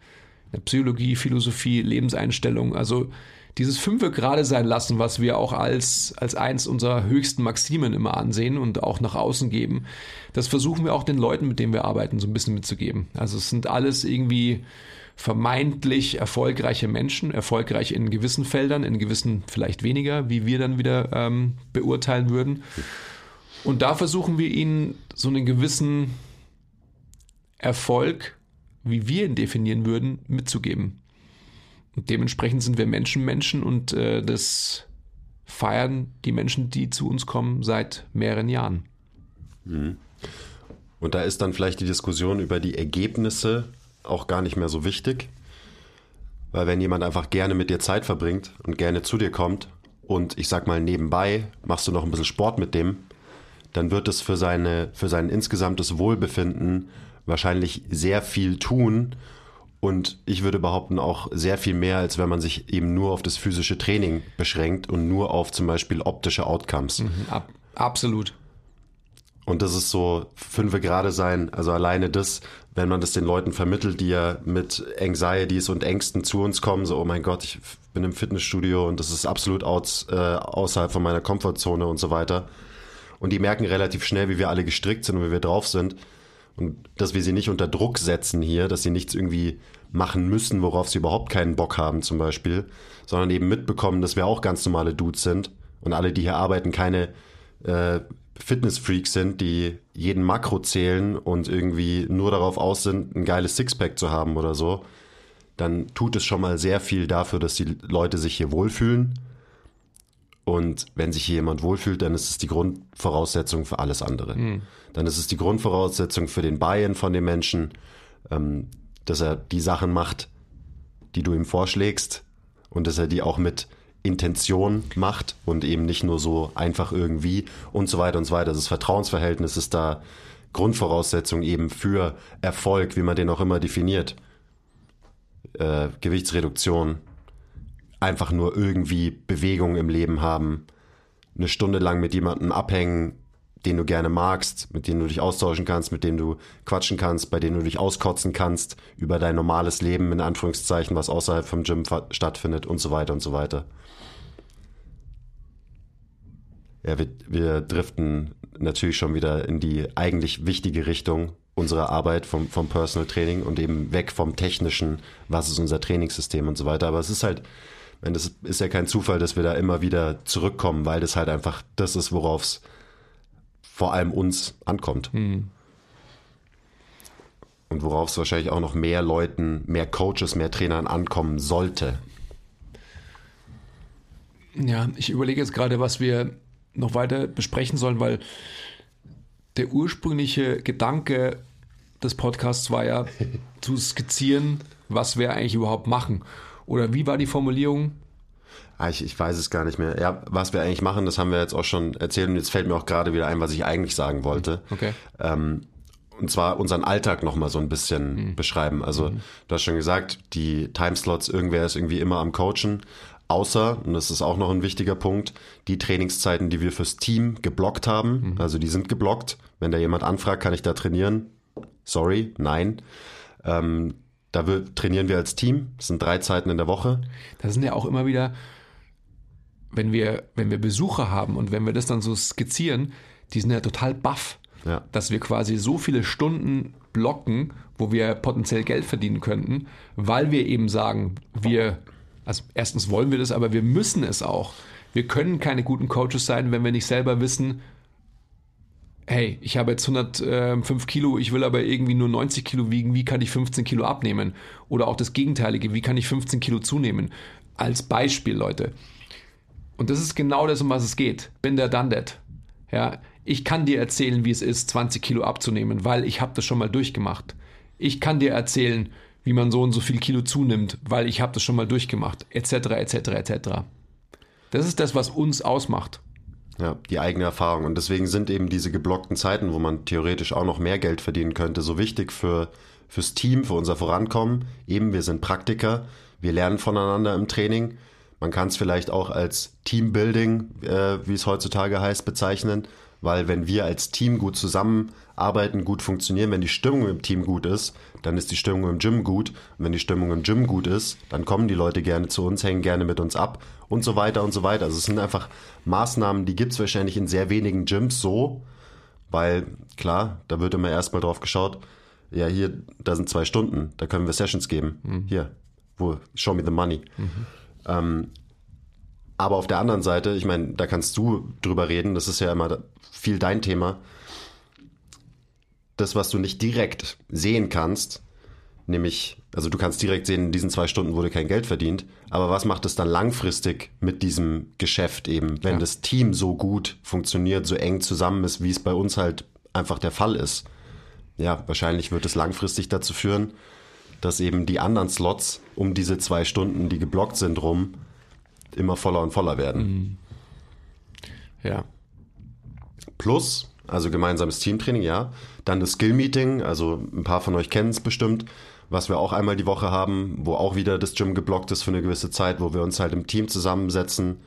Psychologie, Philosophie, Lebenseinstellung. Also dieses Fünfe gerade sein lassen, was wir auch als, als eins unserer höchsten Maximen immer ansehen und auch nach außen geben, das versuchen wir auch den Leuten, mit denen wir arbeiten, so ein bisschen mitzugeben. Also es sind alles irgendwie vermeintlich erfolgreiche Menschen, erfolgreich in gewissen Feldern, in gewissen vielleicht weniger, wie wir dann wieder ähm, beurteilen würden. Und da versuchen wir ihnen so einen gewissen Erfolg wie wir ihn definieren würden, mitzugeben. Und dementsprechend sind wir Menschen Menschen und äh, das feiern die Menschen, die zu uns kommen, seit mehreren Jahren. Und da ist dann vielleicht die Diskussion über die Ergebnisse auch gar nicht mehr so wichtig. Weil wenn jemand einfach gerne mit dir Zeit verbringt und gerne zu dir kommt und ich sag mal nebenbei machst du noch ein bisschen Sport mit dem, dann wird es für, seine, für sein insgesamtes Wohlbefinden wahrscheinlich sehr viel tun. Und ich würde behaupten, auch sehr viel mehr, als wenn man sich eben nur auf das physische Training beschränkt und nur auf zum Beispiel optische Outcomes. Mhm, ab, absolut. Und das ist so fünfe gerade sein, also alleine das, wenn man das den Leuten vermittelt, die ja mit Anxieties und Ängsten zu uns kommen, so, oh mein Gott, ich bin im Fitnessstudio und das ist absolut aus, äh, außerhalb von meiner Komfortzone und so weiter. Und die merken relativ schnell, wie wir alle gestrickt sind und wie wir drauf sind. Und dass wir sie nicht unter Druck setzen hier, dass sie nichts irgendwie machen müssen, worauf sie überhaupt keinen Bock haben zum Beispiel, sondern eben mitbekommen, dass wir auch ganz normale Dudes sind und alle, die hier arbeiten, keine äh, Fitnessfreaks sind, die jeden Makro zählen und irgendwie nur darauf aus sind, ein geiles Sixpack zu haben oder so, dann tut es schon mal sehr viel dafür, dass die Leute sich hier wohlfühlen. Und wenn sich hier jemand wohlfühlt, dann ist es die Grundvoraussetzung für alles andere. Mhm. Dann ist es die Grundvoraussetzung für den Buy-in von dem Menschen, ähm, dass er die Sachen macht, die du ihm vorschlägst und dass er die auch mit Intention macht und eben nicht nur so einfach irgendwie und so weiter und so weiter. Das Vertrauensverhältnis ist da Grundvoraussetzung eben für Erfolg, wie man den auch immer definiert. Äh, Gewichtsreduktion, einfach nur irgendwie Bewegung im Leben haben, eine Stunde lang mit jemandem abhängen, den du gerne magst, mit dem du dich austauschen kannst, mit dem du quatschen kannst, bei dem du dich auskotzen kannst über dein normales Leben, in Anführungszeichen, was außerhalb vom Gym stattfindet und so weiter und so weiter. Ja, wir, wir driften natürlich schon wieder in die eigentlich wichtige Richtung unserer Arbeit vom, vom Personal Training und eben weg vom technischen, was ist unser Trainingssystem und so weiter. Aber es ist halt, das ist ja kein Zufall, dass wir da immer wieder zurückkommen, weil das halt einfach das ist, worauf es vor allem uns ankommt. Mhm. Und worauf es wahrscheinlich auch noch mehr Leuten, mehr Coaches, mehr Trainern ankommen sollte. Ja, ich überlege jetzt gerade, was wir noch weiter besprechen sollen, weil der ursprüngliche Gedanke des Podcasts war ja (laughs) zu skizzieren, was wir eigentlich überhaupt machen. Oder wie war die Formulierung? Ah, ich, ich weiß es gar nicht mehr. Ja, was wir eigentlich machen, das haben wir jetzt auch schon erzählt und jetzt fällt mir auch gerade wieder ein, was ich eigentlich sagen wollte. Okay. Ähm, und zwar unseren Alltag nochmal so ein bisschen mhm. beschreiben. Also mhm. du hast schon gesagt, die Timeslots, irgendwer ist irgendwie immer am Coachen. Außer, und das ist auch noch ein wichtiger Punkt, die Trainingszeiten, die wir fürs Team geblockt haben. Mhm. Also die sind geblockt. Wenn da jemand anfragt, kann ich da trainieren? Sorry, nein. Ähm, da wir, trainieren wir als Team. Das sind drei Zeiten in der Woche. Das sind ja auch immer wieder wenn wir, wenn wir Besucher haben und wenn wir das dann so skizzieren, die sind ja total baff, ja. dass wir quasi so viele Stunden blocken, wo wir potenziell Geld verdienen könnten, weil wir eben sagen, wir, also erstens wollen wir das, aber wir müssen es auch. Wir können keine guten Coaches sein, wenn wir nicht selber wissen, hey, ich habe jetzt 105 Kilo, ich will aber irgendwie nur 90 Kilo wiegen, wie kann ich 15 Kilo abnehmen? Oder auch das Gegenteilige, wie kann ich 15 Kilo zunehmen? Als Beispiel, Leute. Und das ist genau das, um was es geht. Bin der done that. Ja, ich kann dir erzählen, wie es ist, 20 Kilo abzunehmen, weil ich habe das schon mal durchgemacht. Ich kann dir erzählen, wie man so und so viel Kilo zunimmt, weil ich habe das schon mal durchgemacht, etc., etc., etc. Das ist das, was uns ausmacht. Ja, die eigene Erfahrung. Und deswegen sind eben diese geblockten Zeiten, wo man theoretisch auch noch mehr Geld verdienen könnte, so wichtig für, fürs Team, für unser Vorankommen. Eben, wir sind Praktiker, wir lernen voneinander im Training man kann es vielleicht auch als Teambuilding, äh, wie es heutzutage heißt, bezeichnen, weil wenn wir als Team gut zusammenarbeiten, gut funktionieren, wenn die Stimmung im Team gut ist, dann ist die Stimmung im Gym gut. Und wenn die Stimmung im Gym gut ist, dann kommen die Leute gerne zu uns, hängen gerne mit uns ab und so weiter und so weiter. Also es sind einfach Maßnahmen, die gibt es wahrscheinlich in sehr wenigen Gyms so, weil klar, da wird immer erstmal drauf geschaut, ja hier, da sind zwei Stunden, da können wir Sessions geben. Mhm. Hier, wo, show me the money. Mhm. Ähm, aber auf der anderen Seite, ich meine, da kannst du drüber reden, das ist ja immer viel dein Thema. Das, was du nicht direkt sehen kannst, Nämlich, also du kannst direkt sehen, in diesen zwei Stunden wurde kein Geld verdient. Aber was macht es dann langfristig mit diesem Geschäft eben, wenn ja. das Team so gut funktioniert, so eng zusammen ist, wie es bei uns halt einfach der Fall ist? Ja, wahrscheinlich wird es langfristig dazu führen, dass eben die anderen Slots um diese zwei Stunden, die geblockt sind, rum, immer voller und voller werden. Mhm. Ja. Plus, also gemeinsames Teamtraining, ja. Dann das Skill-Meeting, also ein paar von euch kennen es bestimmt was wir auch einmal die Woche haben, wo auch wieder das Gym geblockt ist für eine gewisse Zeit, wo wir uns halt im Team zusammensetzen.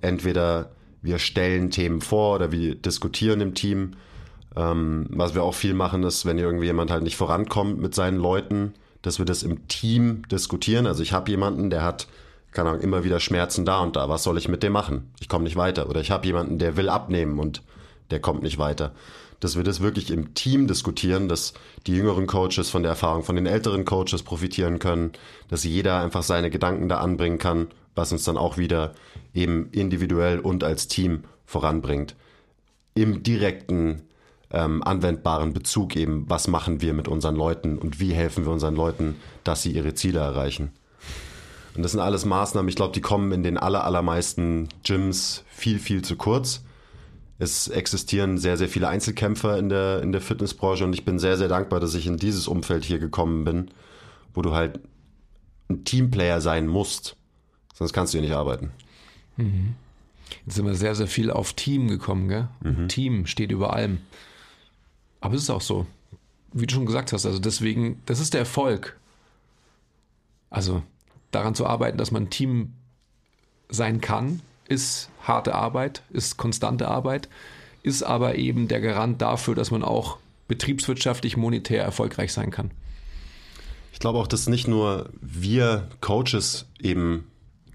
Entweder wir stellen Themen vor oder wir diskutieren im Team. Ähm, was wir auch viel machen, ist, wenn irgendwie jemand halt nicht vorankommt mit seinen Leuten, dass wir das im Team diskutieren. Also ich habe jemanden, der hat, keine Ahnung, immer wieder Schmerzen da und da. Was soll ich mit dem machen? Ich komme nicht weiter. Oder ich habe jemanden, der will abnehmen und der kommt nicht weiter dass wir das wirklich im Team diskutieren, dass die jüngeren Coaches von der Erfahrung von den älteren Coaches profitieren können, dass jeder einfach seine Gedanken da anbringen kann, was uns dann auch wieder eben individuell und als Team voranbringt. Im direkten ähm, anwendbaren Bezug eben, was machen wir mit unseren Leuten und wie helfen wir unseren Leuten, dass sie ihre Ziele erreichen. Und das sind alles Maßnahmen, ich glaube, die kommen in den aller, allermeisten Gyms viel, viel zu kurz. Es existieren sehr, sehr viele Einzelkämpfer in der, in der Fitnessbranche und ich bin sehr, sehr dankbar, dass ich in dieses Umfeld hier gekommen bin, wo du halt ein Teamplayer sein musst. Sonst kannst du hier nicht arbeiten. Mhm. Jetzt sind wir sehr, sehr viel auf Team gekommen, gell? Mhm. Team steht über allem. Aber es ist auch so. Wie du schon gesagt hast, also deswegen, das ist der Erfolg. Also daran zu arbeiten, dass man ein Team sein kann, ist harte Arbeit, ist konstante Arbeit, ist aber eben der Garant dafür, dass man auch betriebswirtschaftlich monetär erfolgreich sein kann. Ich glaube auch, dass nicht nur wir Coaches eben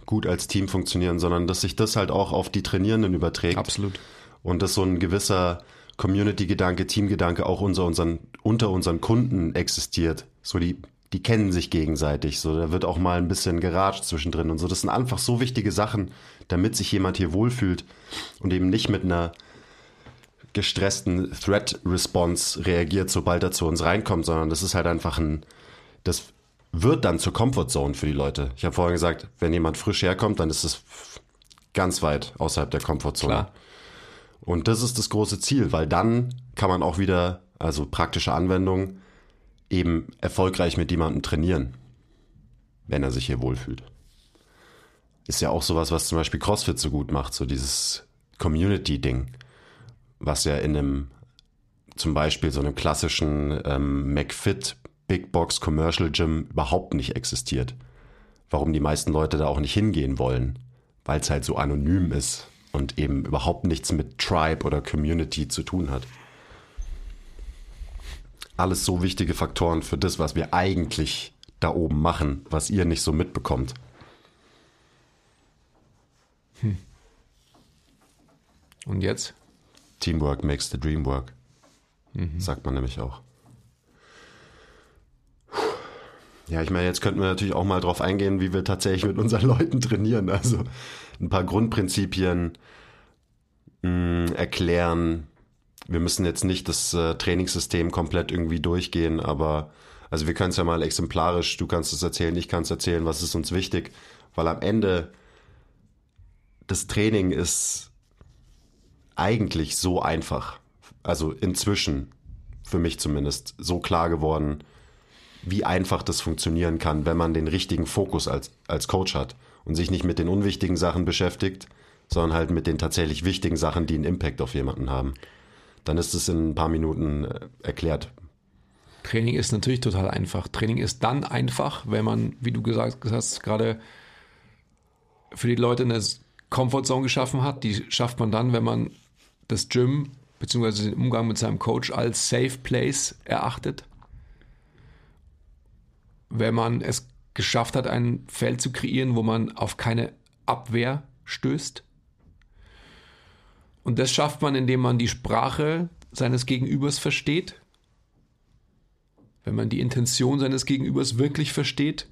gut als Team funktionieren, sondern dass sich das halt auch auf die Trainierenden überträgt. Absolut. Und dass so ein gewisser Community-Gedanke, Team-Gedanke auch unser, unseren, unter unseren Kunden existiert. So die die kennen sich gegenseitig. So, da wird auch mal ein bisschen geratscht zwischendrin und so. Das sind einfach so wichtige Sachen, damit sich jemand hier wohlfühlt und eben nicht mit einer gestressten Threat-Response reagiert, sobald er zu uns reinkommt, sondern das ist halt einfach ein, das wird dann zur Comfortzone für die Leute. Ich habe vorhin gesagt, wenn jemand frisch herkommt, dann ist es ganz weit außerhalb der Comfortzone. Klar. Und das ist das große Ziel, weil dann kann man auch wieder, also praktische Anwendung, eben erfolgreich mit jemandem trainieren, wenn er sich hier wohlfühlt. Ist ja auch sowas, was zum Beispiel CrossFit so gut macht, so dieses Community-Ding, was ja in einem zum Beispiel so einem klassischen ähm, McFit Big Box Commercial Gym überhaupt nicht existiert. Warum die meisten Leute da auch nicht hingehen wollen, weil es halt so anonym ist und eben überhaupt nichts mit Tribe oder Community zu tun hat alles so wichtige Faktoren für das, was wir eigentlich da oben machen, was ihr nicht so mitbekommt. Hm. Und jetzt? Teamwork makes the dream work. Mhm. Sagt man nämlich auch. Ja, ich meine, jetzt könnten wir natürlich auch mal drauf eingehen, wie wir tatsächlich mit unseren Leuten trainieren. Also ein paar Grundprinzipien mh, hm, erklären, wir müssen jetzt nicht das äh, Trainingssystem komplett irgendwie durchgehen, aber also wir können es ja mal exemplarisch, du kannst es erzählen, ich kann es erzählen, was ist uns wichtig, weil am Ende das Training ist eigentlich so einfach, also inzwischen, für mich zumindest, so klar geworden, wie einfach das funktionieren kann, wenn man den richtigen Fokus als, als Coach hat und sich nicht mit den unwichtigen Sachen beschäftigt, sondern halt mit den tatsächlich wichtigen Sachen, die einen Impact auf jemanden haben dann ist es in ein paar Minuten äh, erklärt. Training ist natürlich total einfach. Training ist dann einfach, wenn man, wie du gesagt hast, gerade für die Leute eine Comfortzone geschaffen hat. Die schafft man dann, wenn man das Gym bzw. den Umgang mit seinem Coach als Safe Place erachtet. Wenn man es geschafft hat, ein Feld zu kreieren, wo man auf keine Abwehr stößt. Und das schafft man, indem man die Sprache seines Gegenübers versteht, wenn man die Intention seines Gegenübers wirklich versteht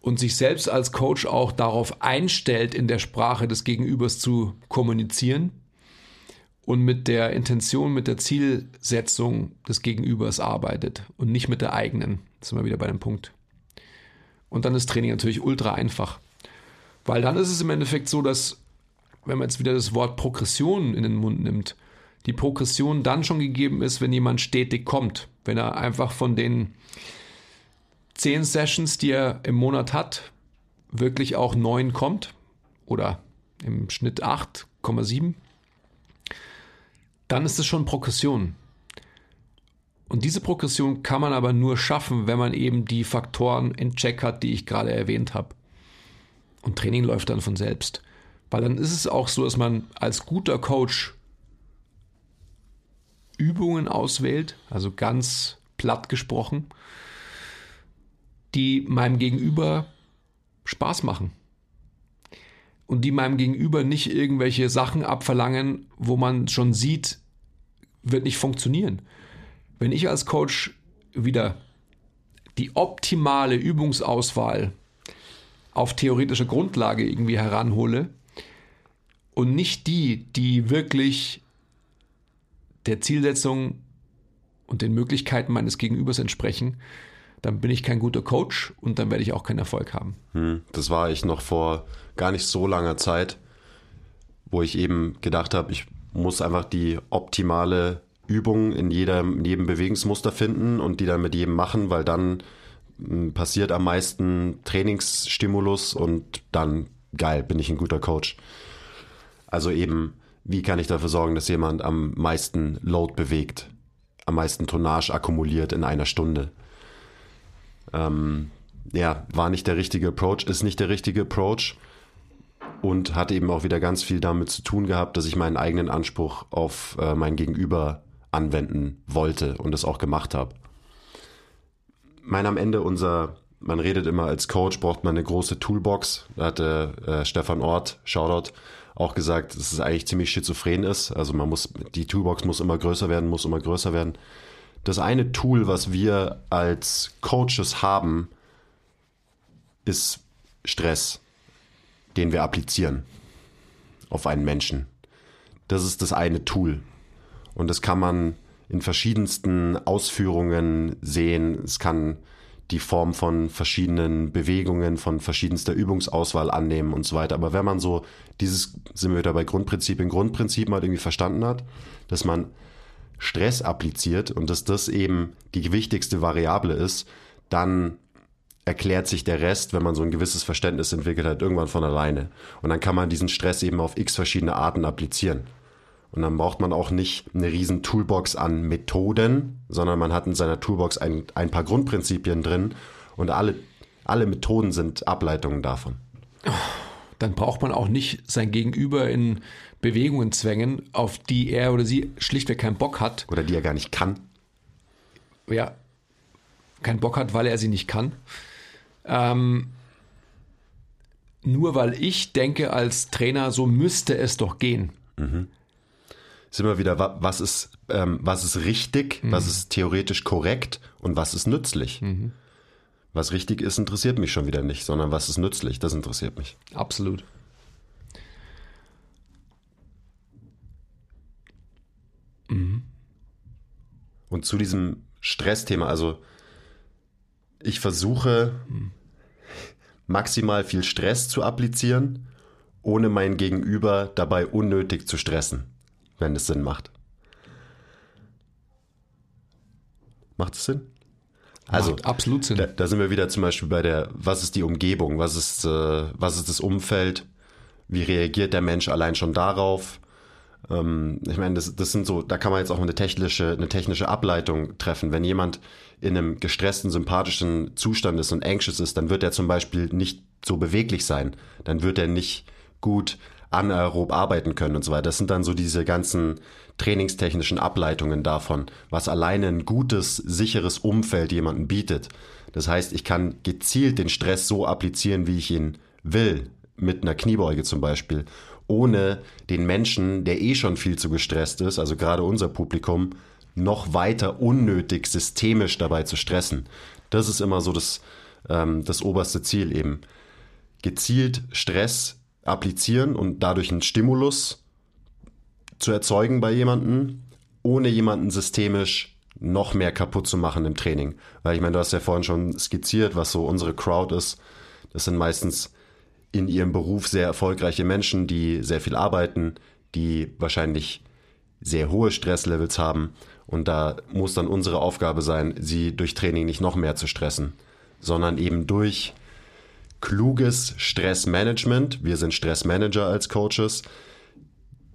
und sich selbst als Coach auch darauf einstellt, in der Sprache des Gegenübers zu kommunizieren und mit der Intention, mit der Zielsetzung des Gegenübers arbeitet und nicht mit der eigenen. Jetzt sind wir wieder bei dem Punkt. Und dann ist Training natürlich ultra einfach. Weil dann ist es im Endeffekt so, dass, wenn man jetzt wieder das Wort Progression in den Mund nimmt, die Progression dann schon gegeben ist, wenn jemand stetig kommt. Wenn er einfach von den zehn Sessions, die er im Monat hat, wirklich auch neun kommt oder im Schnitt 8,7, dann ist es schon Progression. Und diese Progression kann man aber nur schaffen, wenn man eben die Faktoren in Check hat, die ich gerade erwähnt habe. Und Training läuft dann von selbst. Weil dann ist es auch so, dass man als guter Coach Übungen auswählt, also ganz platt gesprochen, die meinem Gegenüber Spaß machen. Und die meinem Gegenüber nicht irgendwelche Sachen abverlangen, wo man schon sieht, wird nicht funktionieren. Wenn ich als Coach wieder die optimale Übungsauswahl auf theoretischer Grundlage irgendwie heranhole und nicht die, die wirklich der Zielsetzung und den Möglichkeiten meines Gegenübers entsprechen, dann bin ich kein guter Coach und dann werde ich auch keinen Erfolg haben. Hm, das war ich noch vor gar nicht so langer Zeit, wo ich eben gedacht habe, ich muss einfach die optimale Übung in, jedem, in jedem Bewegungsmuster finden und die dann mit jedem machen, weil dann hm, passiert am meisten Trainingsstimulus und dann geil, bin ich ein guter Coach. Also eben, wie kann ich dafür sorgen, dass jemand am meisten Load bewegt, am meisten Tonnage akkumuliert in einer Stunde? Ähm, ja, war nicht der richtige Approach, ist nicht der richtige Approach und hat eben auch wieder ganz viel damit zu tun gehabt, dass ich meinen eigenen Anspruch auf äh, mein Gegenüber anwenden wollte und es auch gemacht habe. Mein am Ende unser, man redet immer als Coach, braucht man eine große Toolbox. Da hatte äh, Stefan Ort, Shoutout, auch gesagt, dass es eigentlich ziemlich schizophren ist. Also man muss, die Toolbox muss immer größer werden, muss immer größer werden. Das eine Tool, was wir als Coaches haben, ist Stress, den wir applizieren auf einen Menschen. Das ist das eine Tool. Und das kann man in verschiedensten Ausführungen sehen. Es kann die Form von verschiedenen Bewegungen, von verschiedenster Übungsauswahl annehmen und so weiter. Aber wenn man so dieses, sind wir wieder bei Grundprinzipien, Grundprinzip mal irgendwie verstanden hat, dass man Stress appliziert und dass das eben die wichtigste Variable ist, dann erklärt sich der Rest, wenn man so ein gewisses Verständnis entwickelt hat, irgendwann von alleine. Und dann kann man diesen Stress eben auf x verschiedene Arten applizieren. Und dann braucht man auch nicht eine riesen Toolbox an Methoden, sondern man hat in seiner Toolbox ein, ein paar Grundprinzipien drin und alle, alle Methoden sind Ableitungen davon. Dann braucht man auch nicht sein Gegenüber in Bewegungen zwängen, auf die er oder sie schlichtweg keinen Bock hat. Oder die er gar nicht kann. Ja, keinen Bock hat, weil er sie nicht kann. Ähm, nur weil ich denke als Trainer, so müsste es doch gehen. Mhm sind wir wieder, was ist, ähm, was ist richtig, mhm. was ist theoretisch korrekt und was ist nützlich. Mhm. Was richtig ist, interessiert mich schon wieder nicht, sondern was ist nützlich, das interessiert mich. Absolut. Mhm. Und zu diesem Stressthema, also ich versuche maximal viel Stress zu applizieren, ohne mein Gegenüber dabei unnötig zu stressen wenn es Sinn macht. Macht es Sinn? Also, macht absolut Sinn. Da, da, sind wir wieder zum Beispiel bei der, was ist die Umgebung, was ist, äh, was ist das Umfeld, wie reagiert der Mensch allein schon darauf? Ähm, ich meine, das, das sind so, da kann man jetzt auch eine technische, eine technische Ableitung treffen. Wenn jemand in einem gestressten, sympathischen Zustand ist und anxious ist, dann wird er zum Beispiel nicht so beweglich sein. Dann wird er nicht gut anaerob arbeiten können und so weiter. Das sind dann so diese ganzen trainingstechnischen Ableitungen davon, was alleine ein gutes, sicheres Umfeld jemanden bietet. Das heißt, ich kann gezielt den Stress so applizieren, wie ich ihn will, mit einer Kniebeuge zum Beispiel, ohne den Menschen, der eh schon viel zu gestresst ist, also gerade unser Publikum, noch weiter unnötig systemisch dabei zu stressen. Das ist immer so das, ähm, das oberste Ziel eben. Gezielt Stress applizieren und dadurch einen Stimulus zu erzeugen bei jemandem, ohne jemanden systemisch noch mehr kaputt zu machen im Training. Weil ich meine, du hast ja vorhin schon skizziert, was so unsere Crowd ist. Das sind meistens in ihrem Beruf sehr erfolgreiche Menschen, die sehr viel arbeiten, die wahrscheinlich sehr hohe Stresslevels haben. Und da muss dann unsere Aufgabe sein, sie durch Training nicht noch mehr zu stressen, sondern eben durch kluges Stressmanagement, wir sind Stressmanager als Coaches,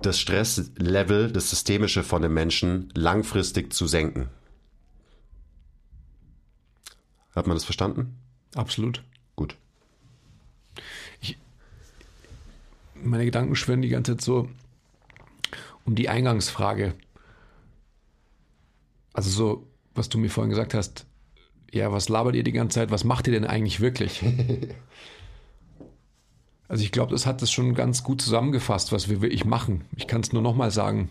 das Stresslevel, das Systemische von den Menschen langfristig zu senken. Hat man das verstanden? Absolut. Gut. Ich, meine Gedanken schwören die ganze Zeit so um die Eingangsfrage. Also so, was du mir vorhin gesagt hast, ja, was labert ihr die ganze Zeit? Was macht ihr denn eigentlich wirklich? (laughs) also ich glaube, das hat das schon ganz gut zusammengefasst, was wir wirklich machen. Ich kann es nur nochmal sagen.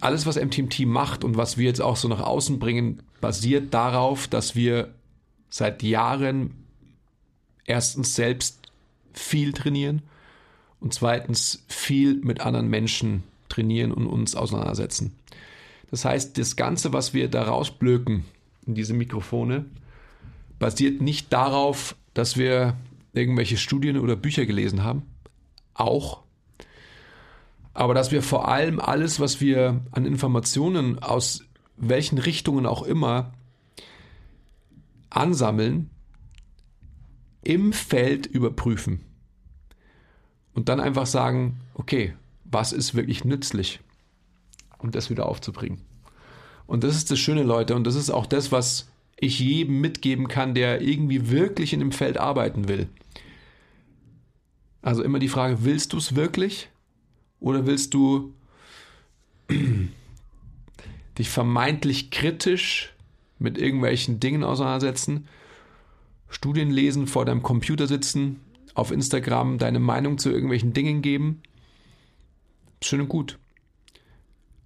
Alles, was MTMT macht und was wir jetzt auch so nach außen bringen, basiert darauf, dass wir seit Jahren erstens selbst viel trainieren und zweitens viel mit anderen Menschen trainieren und uns auseinandersetzen. Das heißt, das Ganze, was wir da rausblöken in diese Mikrofone, basiert nicht darauf, dass wir irgendwelche Studien oder Bücher gelesen haben. Auch. Aber dass wir vor allem alles, was wir an Informationen aus welchen Richtungen auch immer ansammeln, im Feld überprüfen. Und dann einfach sagen, okay, was ist wirklich nützlich? Um das wieder aufzubringen. Und das ist das Schöne, Leute, und das ist auch das, was ich jedem mitgeben kann, der irgendwie wirklich in dem Feld arbeiten will. Also immer die Frage, willst du es wirklich? Oder willst du (clears throat) dich vermeintlich kritisch mit irgendwelchen Dingen auseinandersetzen, Studien lesen, vor deinem Computer sitzen, auf Instagram deine Meinung zu irgendwelchen Dingen geben? Schön und gut.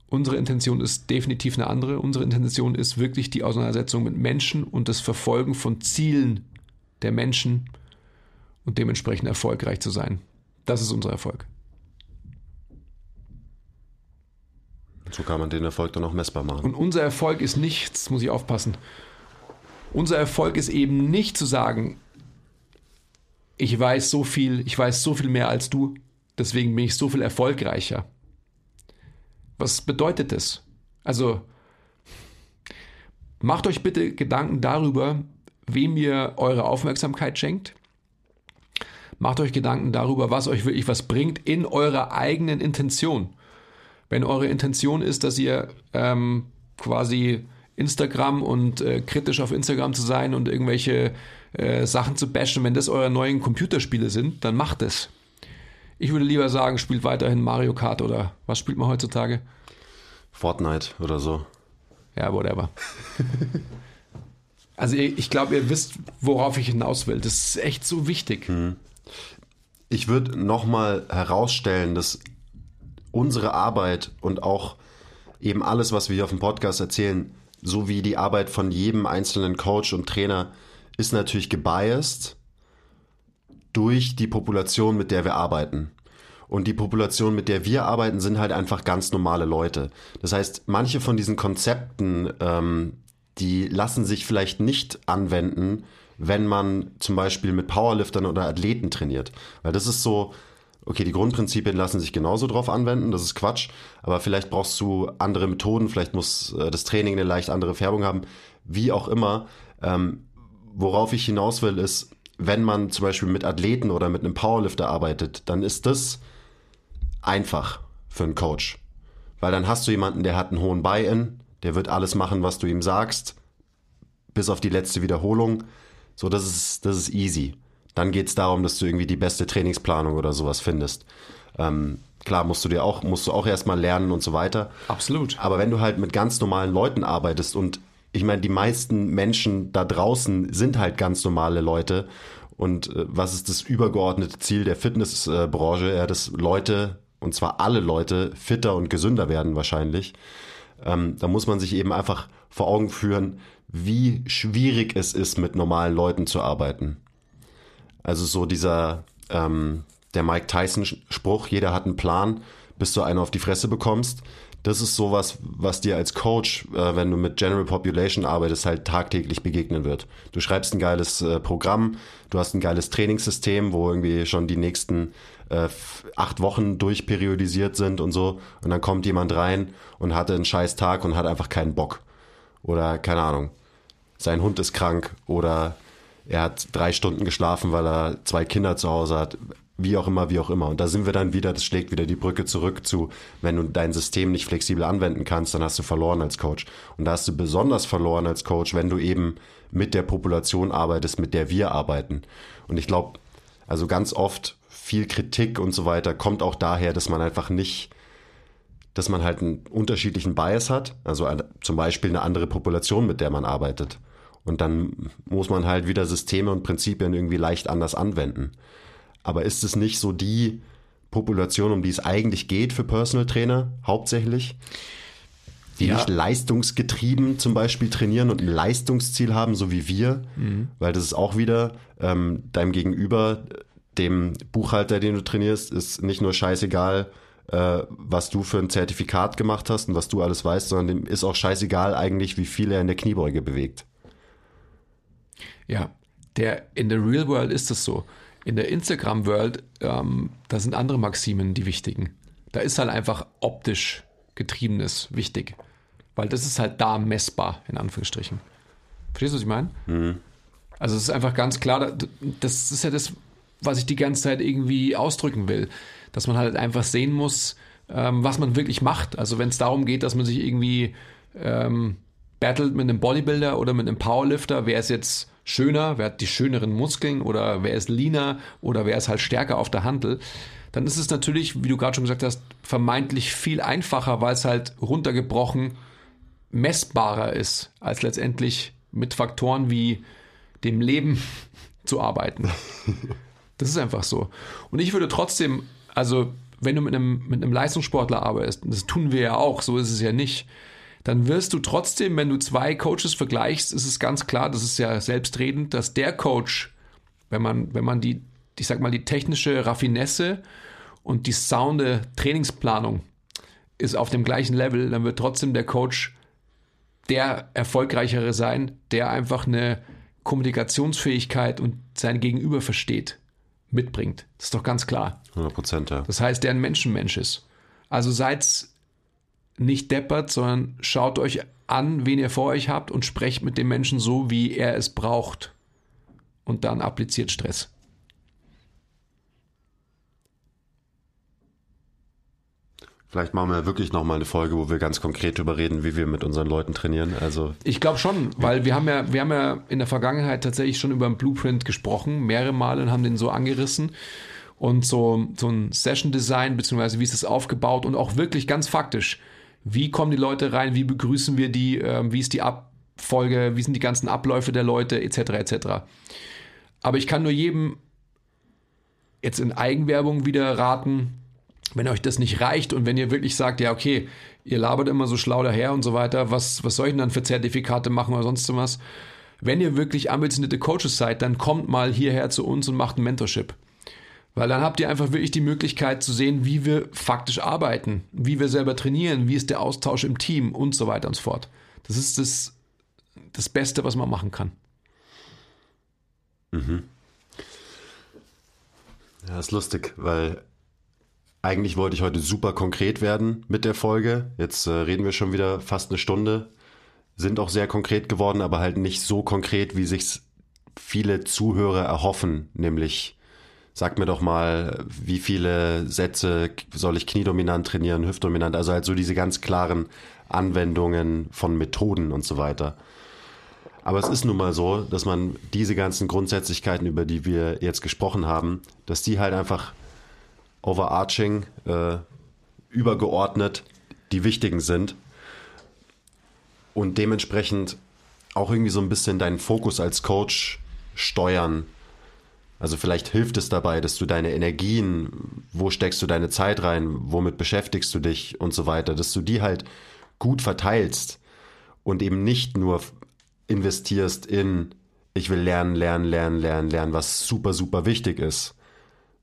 Unsere Intention ist definitiv eine andere. Unsere Intention ist wirklich die Auseinandersetzung mit Menschen und das Verfolgen von Zielen der Menschen und dementsprechend erfolgreich zu sein. Das ist unser Erfolg. So kann man den Erfolg dann auch messbar machen. Und unser Erfolg ist nicht, jetzt muss ich aufpassen, unser Erfolg ist eben nicht zu sagen, ich weiß so viel, ich weiß so viel mehr als du, deswegen bin ich so viel erfolgreicher. Was bedeutet das? Also macht euch bitte Gedanken darüber, wem ihr eure Aufmerksamkeit schenkt. Macht euch Gedanken darüber, was euch wirklich was bringt in eurer eigenen Intention. Wenn eure Intention ist, dass ihr ähm, quasi Instagram und äh, kritisch auf Instagram zu sein und irgendwelche äh, Sachen zu bashen, wenn das eure neuen Computerspiele sind, dann macht es. Ich würde lieber sagen, spielt weiterhin Mario Kart oder was spielt man heutzutage? Fortnite oder so. Ja, whatever. (laughs) also ich glaube, ihr wisst, worauf ich hinaus will. Das ist echt so wichtig. Hm. Ich würde nochmal herausstellen, dass unsere Arbeit und auch eben alles, was wir hier auf dem Podcast erzählen, sowie die Arbeit von jedem einzelnen Coach und Trainer, ist natürlich gebiased durch die Population, mit der wir arbeiten. Und die Population, mit der wir arbeiten, sind halt einfach ganz normale Leute. Das heißt, manche von diesen Konzepten, ähm, die lassen sich vielleicht nicht anwenden, wenn man zum Beispiel mit Powerliftern oder Athleten trainiert. Weil das ist so, okay, die Grundprinzipien lassen sich genauso drauf anwenden, das ist Quatsch, aber vielleicht brauchst du andere Methoden, vielleicht muss äh, das Training eine leicht andere Färbung haben, wie auch immer. Ähm, worauf ich hinaus will, ist, wenn man zum Beispiel mit Athleten oder mit einem Powerlifter arbeitet, dann ist das einfach für einen Coach. Weil dann hast du jemanden, der hat einen hohen Buy-in, der wird alles machen, was du ihm sagst, bis auf die letzte Wiederholung. So, das ist, das ist easy. Dann geht es darum, dass du irgendwie die beste Trainingsplanung oder sowas findest. Ähm, klar musst du dir auch, musst du auch erstmal lernen und so weiter. Absolut. Aber wenn du halt mit ganz normalen Leuten arbeitest und ich meine, die meisten Menschen da draußen sind halt ganz normale Leute. Und äh, was ist das übergeordnete Ziel der Fitnessbranche? ja, dass Leute, und zwar alle Leute, fitter und gesünder werden wahrscheinlich. Ähm, da muss man sich eben einfach vor Augen führen, wie schwierig es ist, mit normalen Leuten zu arbeiten. Also so dieser, ähm, der Mike Tyson-Spruch, jeder hat einen Plan, bis du einen auf die Fresse bekommst das ist sowas, was dir als Coach, äh, wenn du mit General Population arbeitest, halt tagtäglich begegnen wird. Du schreibst ein geiles äh, Programm, du hast ein geiles Trainingssystem, wo irgendwie schon die nächsten äh, acht Wochen durchperiodisiert sind und so. Und dann kommt jemand rein und hatte einen scheiß Tag und hat einfach keinen Bock. Oder keine Ahnung, sein Hund ist krank oder er hat drei Stunden geschlafen, weil er zwei Kinder zu Hause hat wie auch immer, wie auch immer. Und da sind wir dann wieder, das schlägt wieder die Brücke zurück zu, wenn du dein System nicht flexibel anwenden kannst, dann hast du verloren als Coach. Und da hast du besonders verloren als Coach, wenn du eben mit der Population arbeitest, mit der wir arbeiten. Und ich glaube, also ganz oft viel Kritik und so weiter kommt auch daher, dass man einfach nicht, dass man halt einen unterschiedlichen Bias hat, also zum Beispiel eine andere Population, mit der man arbeitet. Und dann muss man halt wieder Systeme und Prinzipien irgendwie leicht anders anwenden. Aber ist es nicht so die Population, um die es eigentlich geht für Personal Trainer, hauptsächlich? Die ja. nicht leistungsgetrieben zum Beispiel trainieren und ein Leistungsziel haben, so wie wir, mhm. weil das ist auch wieder ähm, deinem Gegenüber, dem Buchhalter, den du trainierst, ist nicht nur scheißegal, äh, was du für ein Zertifikat gemacht hast und was du alles weißt, sondern dem ist auch scheißegal eigentlich, wie viel er in der Kniebeuge bewegt. Ja, der in der Real World ist es so in der Instagram-World, ähm, da sind andere Maximen die wichtigen. Da ist halt einfach optisch getriebenes wichtig. Weil das ist halt da messbar, in Anführungsstrichen. Verstehst du, was ich meine? Mhm. Also es ist einfach ganz klar, das ist ja das, was ich die ganze Zeit irgendwie ausdrücken will. Dass man halt einfach sehen muss, ähm, was man wirklich macht. Also wenn es darum geht, dass man sich irgendwie ähm, battelt mit einem Bodybuilder oder mit einem Powerlifter, wer ist jetzt schöner, wer hat die schöneren Muskeln oder wer ist leaner oder wer ist halt stärker auf der Handel, dann ist es natürlich, wie du gerade schon gesagt hast, vermeintlich viel einfacher, weil es halt runtergebrochen messbarer ist, als letztendlich mit Faktoren wie dem Leben (laughs) zu arbeiten. (laughs) Das ist einfach so. Und ich würde trotzdem, also wenn du mit einem, mit einem Leistungssportler arbeitest, das tun wir ja auch, so ist es ja nicht, dann wirst du trotzdem, wenn du zwei Coaches vergleichst, ist es ganz klar, das ist ja selbstredend, dass der Coach, wenn man, wenn man die, ich sag mal, die technische Raffinesse und die sounde Trainingsplanung ist auf dem gleichen Level, dann wird trotzdem der Coach der erfolgreichere sein, der einfach eine Kommunikationsfähigkeit und sein Gegenüber versteht, mitbringt. Das ist doch ganz klar. 100 Prozent, ja. Das heißt, der ein Menschenmensch ist. Also seid nicht deppert, sondern schaut euch an, wen ihr vor euch habt und sprecht mit dem Menschen so, wie er es braucht. Und dann appliziert Stress. Vielleicht machen wir wirklich nochmal eine Folge, wo wir ganz konkret darüber reden, wie wir mit unseren Leuten trainieren. Also ich glaube schon, weil wir haben ja, wir haben ja in der Vergangenheit tatsächlich schon über einen Blueprint gesprochen, mehrere Male und haben den so angerissen und so, so ein Session Design, beziehungsweise wie ist es aufgebaut und auch wirklich ganz faktisch wie kommen die Leute rein? Wie begrüßen wir die? Ähm, wie ist die Abfolge? Wie sind die ganzen Abläufe der Leute? Etc. etc. Aber ich kann nur jedem jetzt in Eigenwerbung wieder raten, wenn euch das nicht reicht und wenn ihr wirklich sagt, ja, okay, ihr labert immer so schlau daher und so weiter, was, was soll ich denn dann für Zertifikate machen oder sonst was? Wenn ihr wirklich ambitionierte Coaches seid, dann kommt mal hierher zu uns und macht ein Mentorship. Weil dann habt ihr einfach wirklich die Möglichkeit zu sehen, wie wir faktisch arbeiten, wie wir selber trainieren, wie ist der Austausch im Team und so weiter und so fort. Das ist das, das Beste, was man machen kann. Mhm. Ja, ist lustig, weil eigentlich wollte ich heute super konkret werden mit der Folge. Jetzt äh, reden wir schon wieder fast eine Stunde, sind auch sehr konkret geworden, aber halt nicht so konkret, wie sich viele Zuhörer erhoffen, nämlich sag mir doch mal, wie viele Sätze soll ich kniedominant trainieren, hüftdominant, also halt so diese ganz klaren Anwendungen von Methoden und so weiter. Aber es ist nun mal so, dass man diese ganzen Grundsätzlichkeiten, über die wir jetzt gesprochen haben, dass die halt einfach overarching, äh, übergeordnet die wichtigen sind. Und dementsprechend auch irgendwie so ein bisschen deinen Fokus als Coach steuern also vielleicht hilft es dabei, dass du deine Energien, wo steckst du deine Zeit rein, womit beschäftigst du dich und so weiter, dass du die halt gut verteilst und eben nicht nur investierst in, ich will lernen, lernen, lernen, lernen, lernen, was super, super wichtig ist,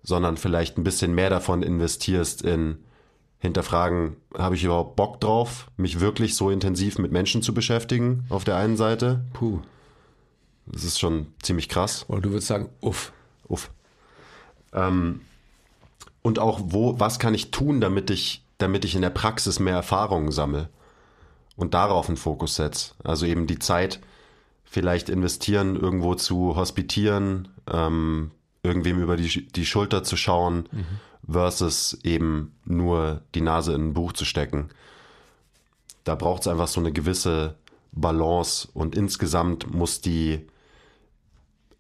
sondern vielleicht ein bisschen mehr davon investierst in, hinterfragen, habe ich überhaupt Bock drauf, mich wirklich so intensiv mit Menschen zu beschäftigen auf der einen Seite. Puh. Das ist schon ziemlich krass. Oder du würdest sagen, uff. Uff. Ähm, und auch, wo, was kann ich tun, damit ich, damit ich in der Praxis mehr Erfahrungen sammle und darauf einen Fokus setze. Also eben die Zeit vielleicht investieren, irgendwo zu hospitieren, ähm, irgendwem über die, die Schulter zu schauen, mhm. versus eben nur die Nase in ein Buch zu stecken. Da braucht es einfach so eine gewisse Balance und insgesamt muss die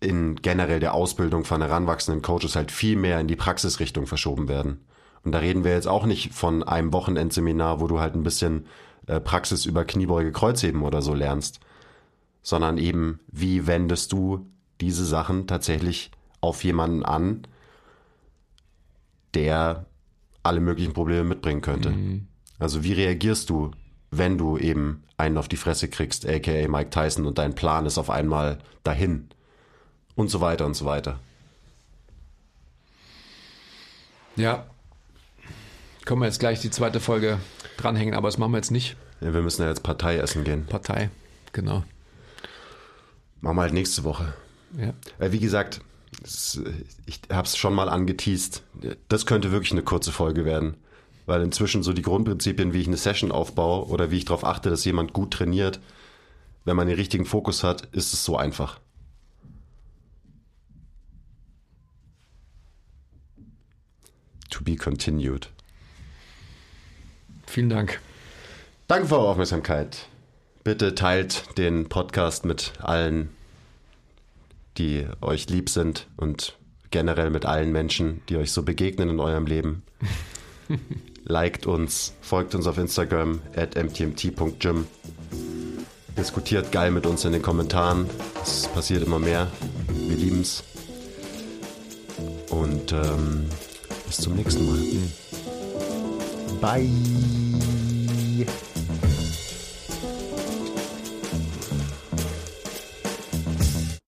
in generell der Ausbildung von heranwachsenden Coaches halt viel mehr in die Praxisrichtung verschoben werden. Und da reden wir jetzt auch nicht von einem Wochenendseminar, wo du halt ein bisschen äh, Praxis über Kniebeuge, Kreuzheben oder so lernst, sondern eben, wie wendest du diese Sachen tatsächlich auf jemanden an, der alle möglichen Probleme mitbringen könnte. Mhm. Also wie reagierst du, wenn du eben einen auf die Fresse kriegst, aka Mike Tyson, und dein Plan ist auf einmal dahin? Und so weiter und so weiter. Ja. Können wir jetzt gleich die zweite Folge dranhängen, aber das machen wir jetzt nicht. Ja, wir müssen ja jetzt Partei essen gehen. Partei, genau. Machen wir halt nächste Woche. Ja. Wie gesagt, ich habe es schon mal angeteased. Das könnte wirklich eine kurze Folge werden. Weil inzwischen so die Grundprinzipien, wie ich eine Session aufbaue oder wie ich darauf achte, dass jemand gut trainiert, wenn man den richtigen Fokus hat, ist es so einfach. To be continued. Vielen Dank. Danke für eure Aufmerksamkeit. Bitte teilt den Podcast mit allen, die euch lieb sind und generell mit allen Menschen, die euch so begegnen in eurem Leben. (laughs) Liked uns, folgt uns auf Instagram at mtmt.gym. Diskutiert geil mit uns in den Kommentaren. Es passiert immer mehr. Wir lieben's. Und ähm, bis zum nächsten Mal. Bye.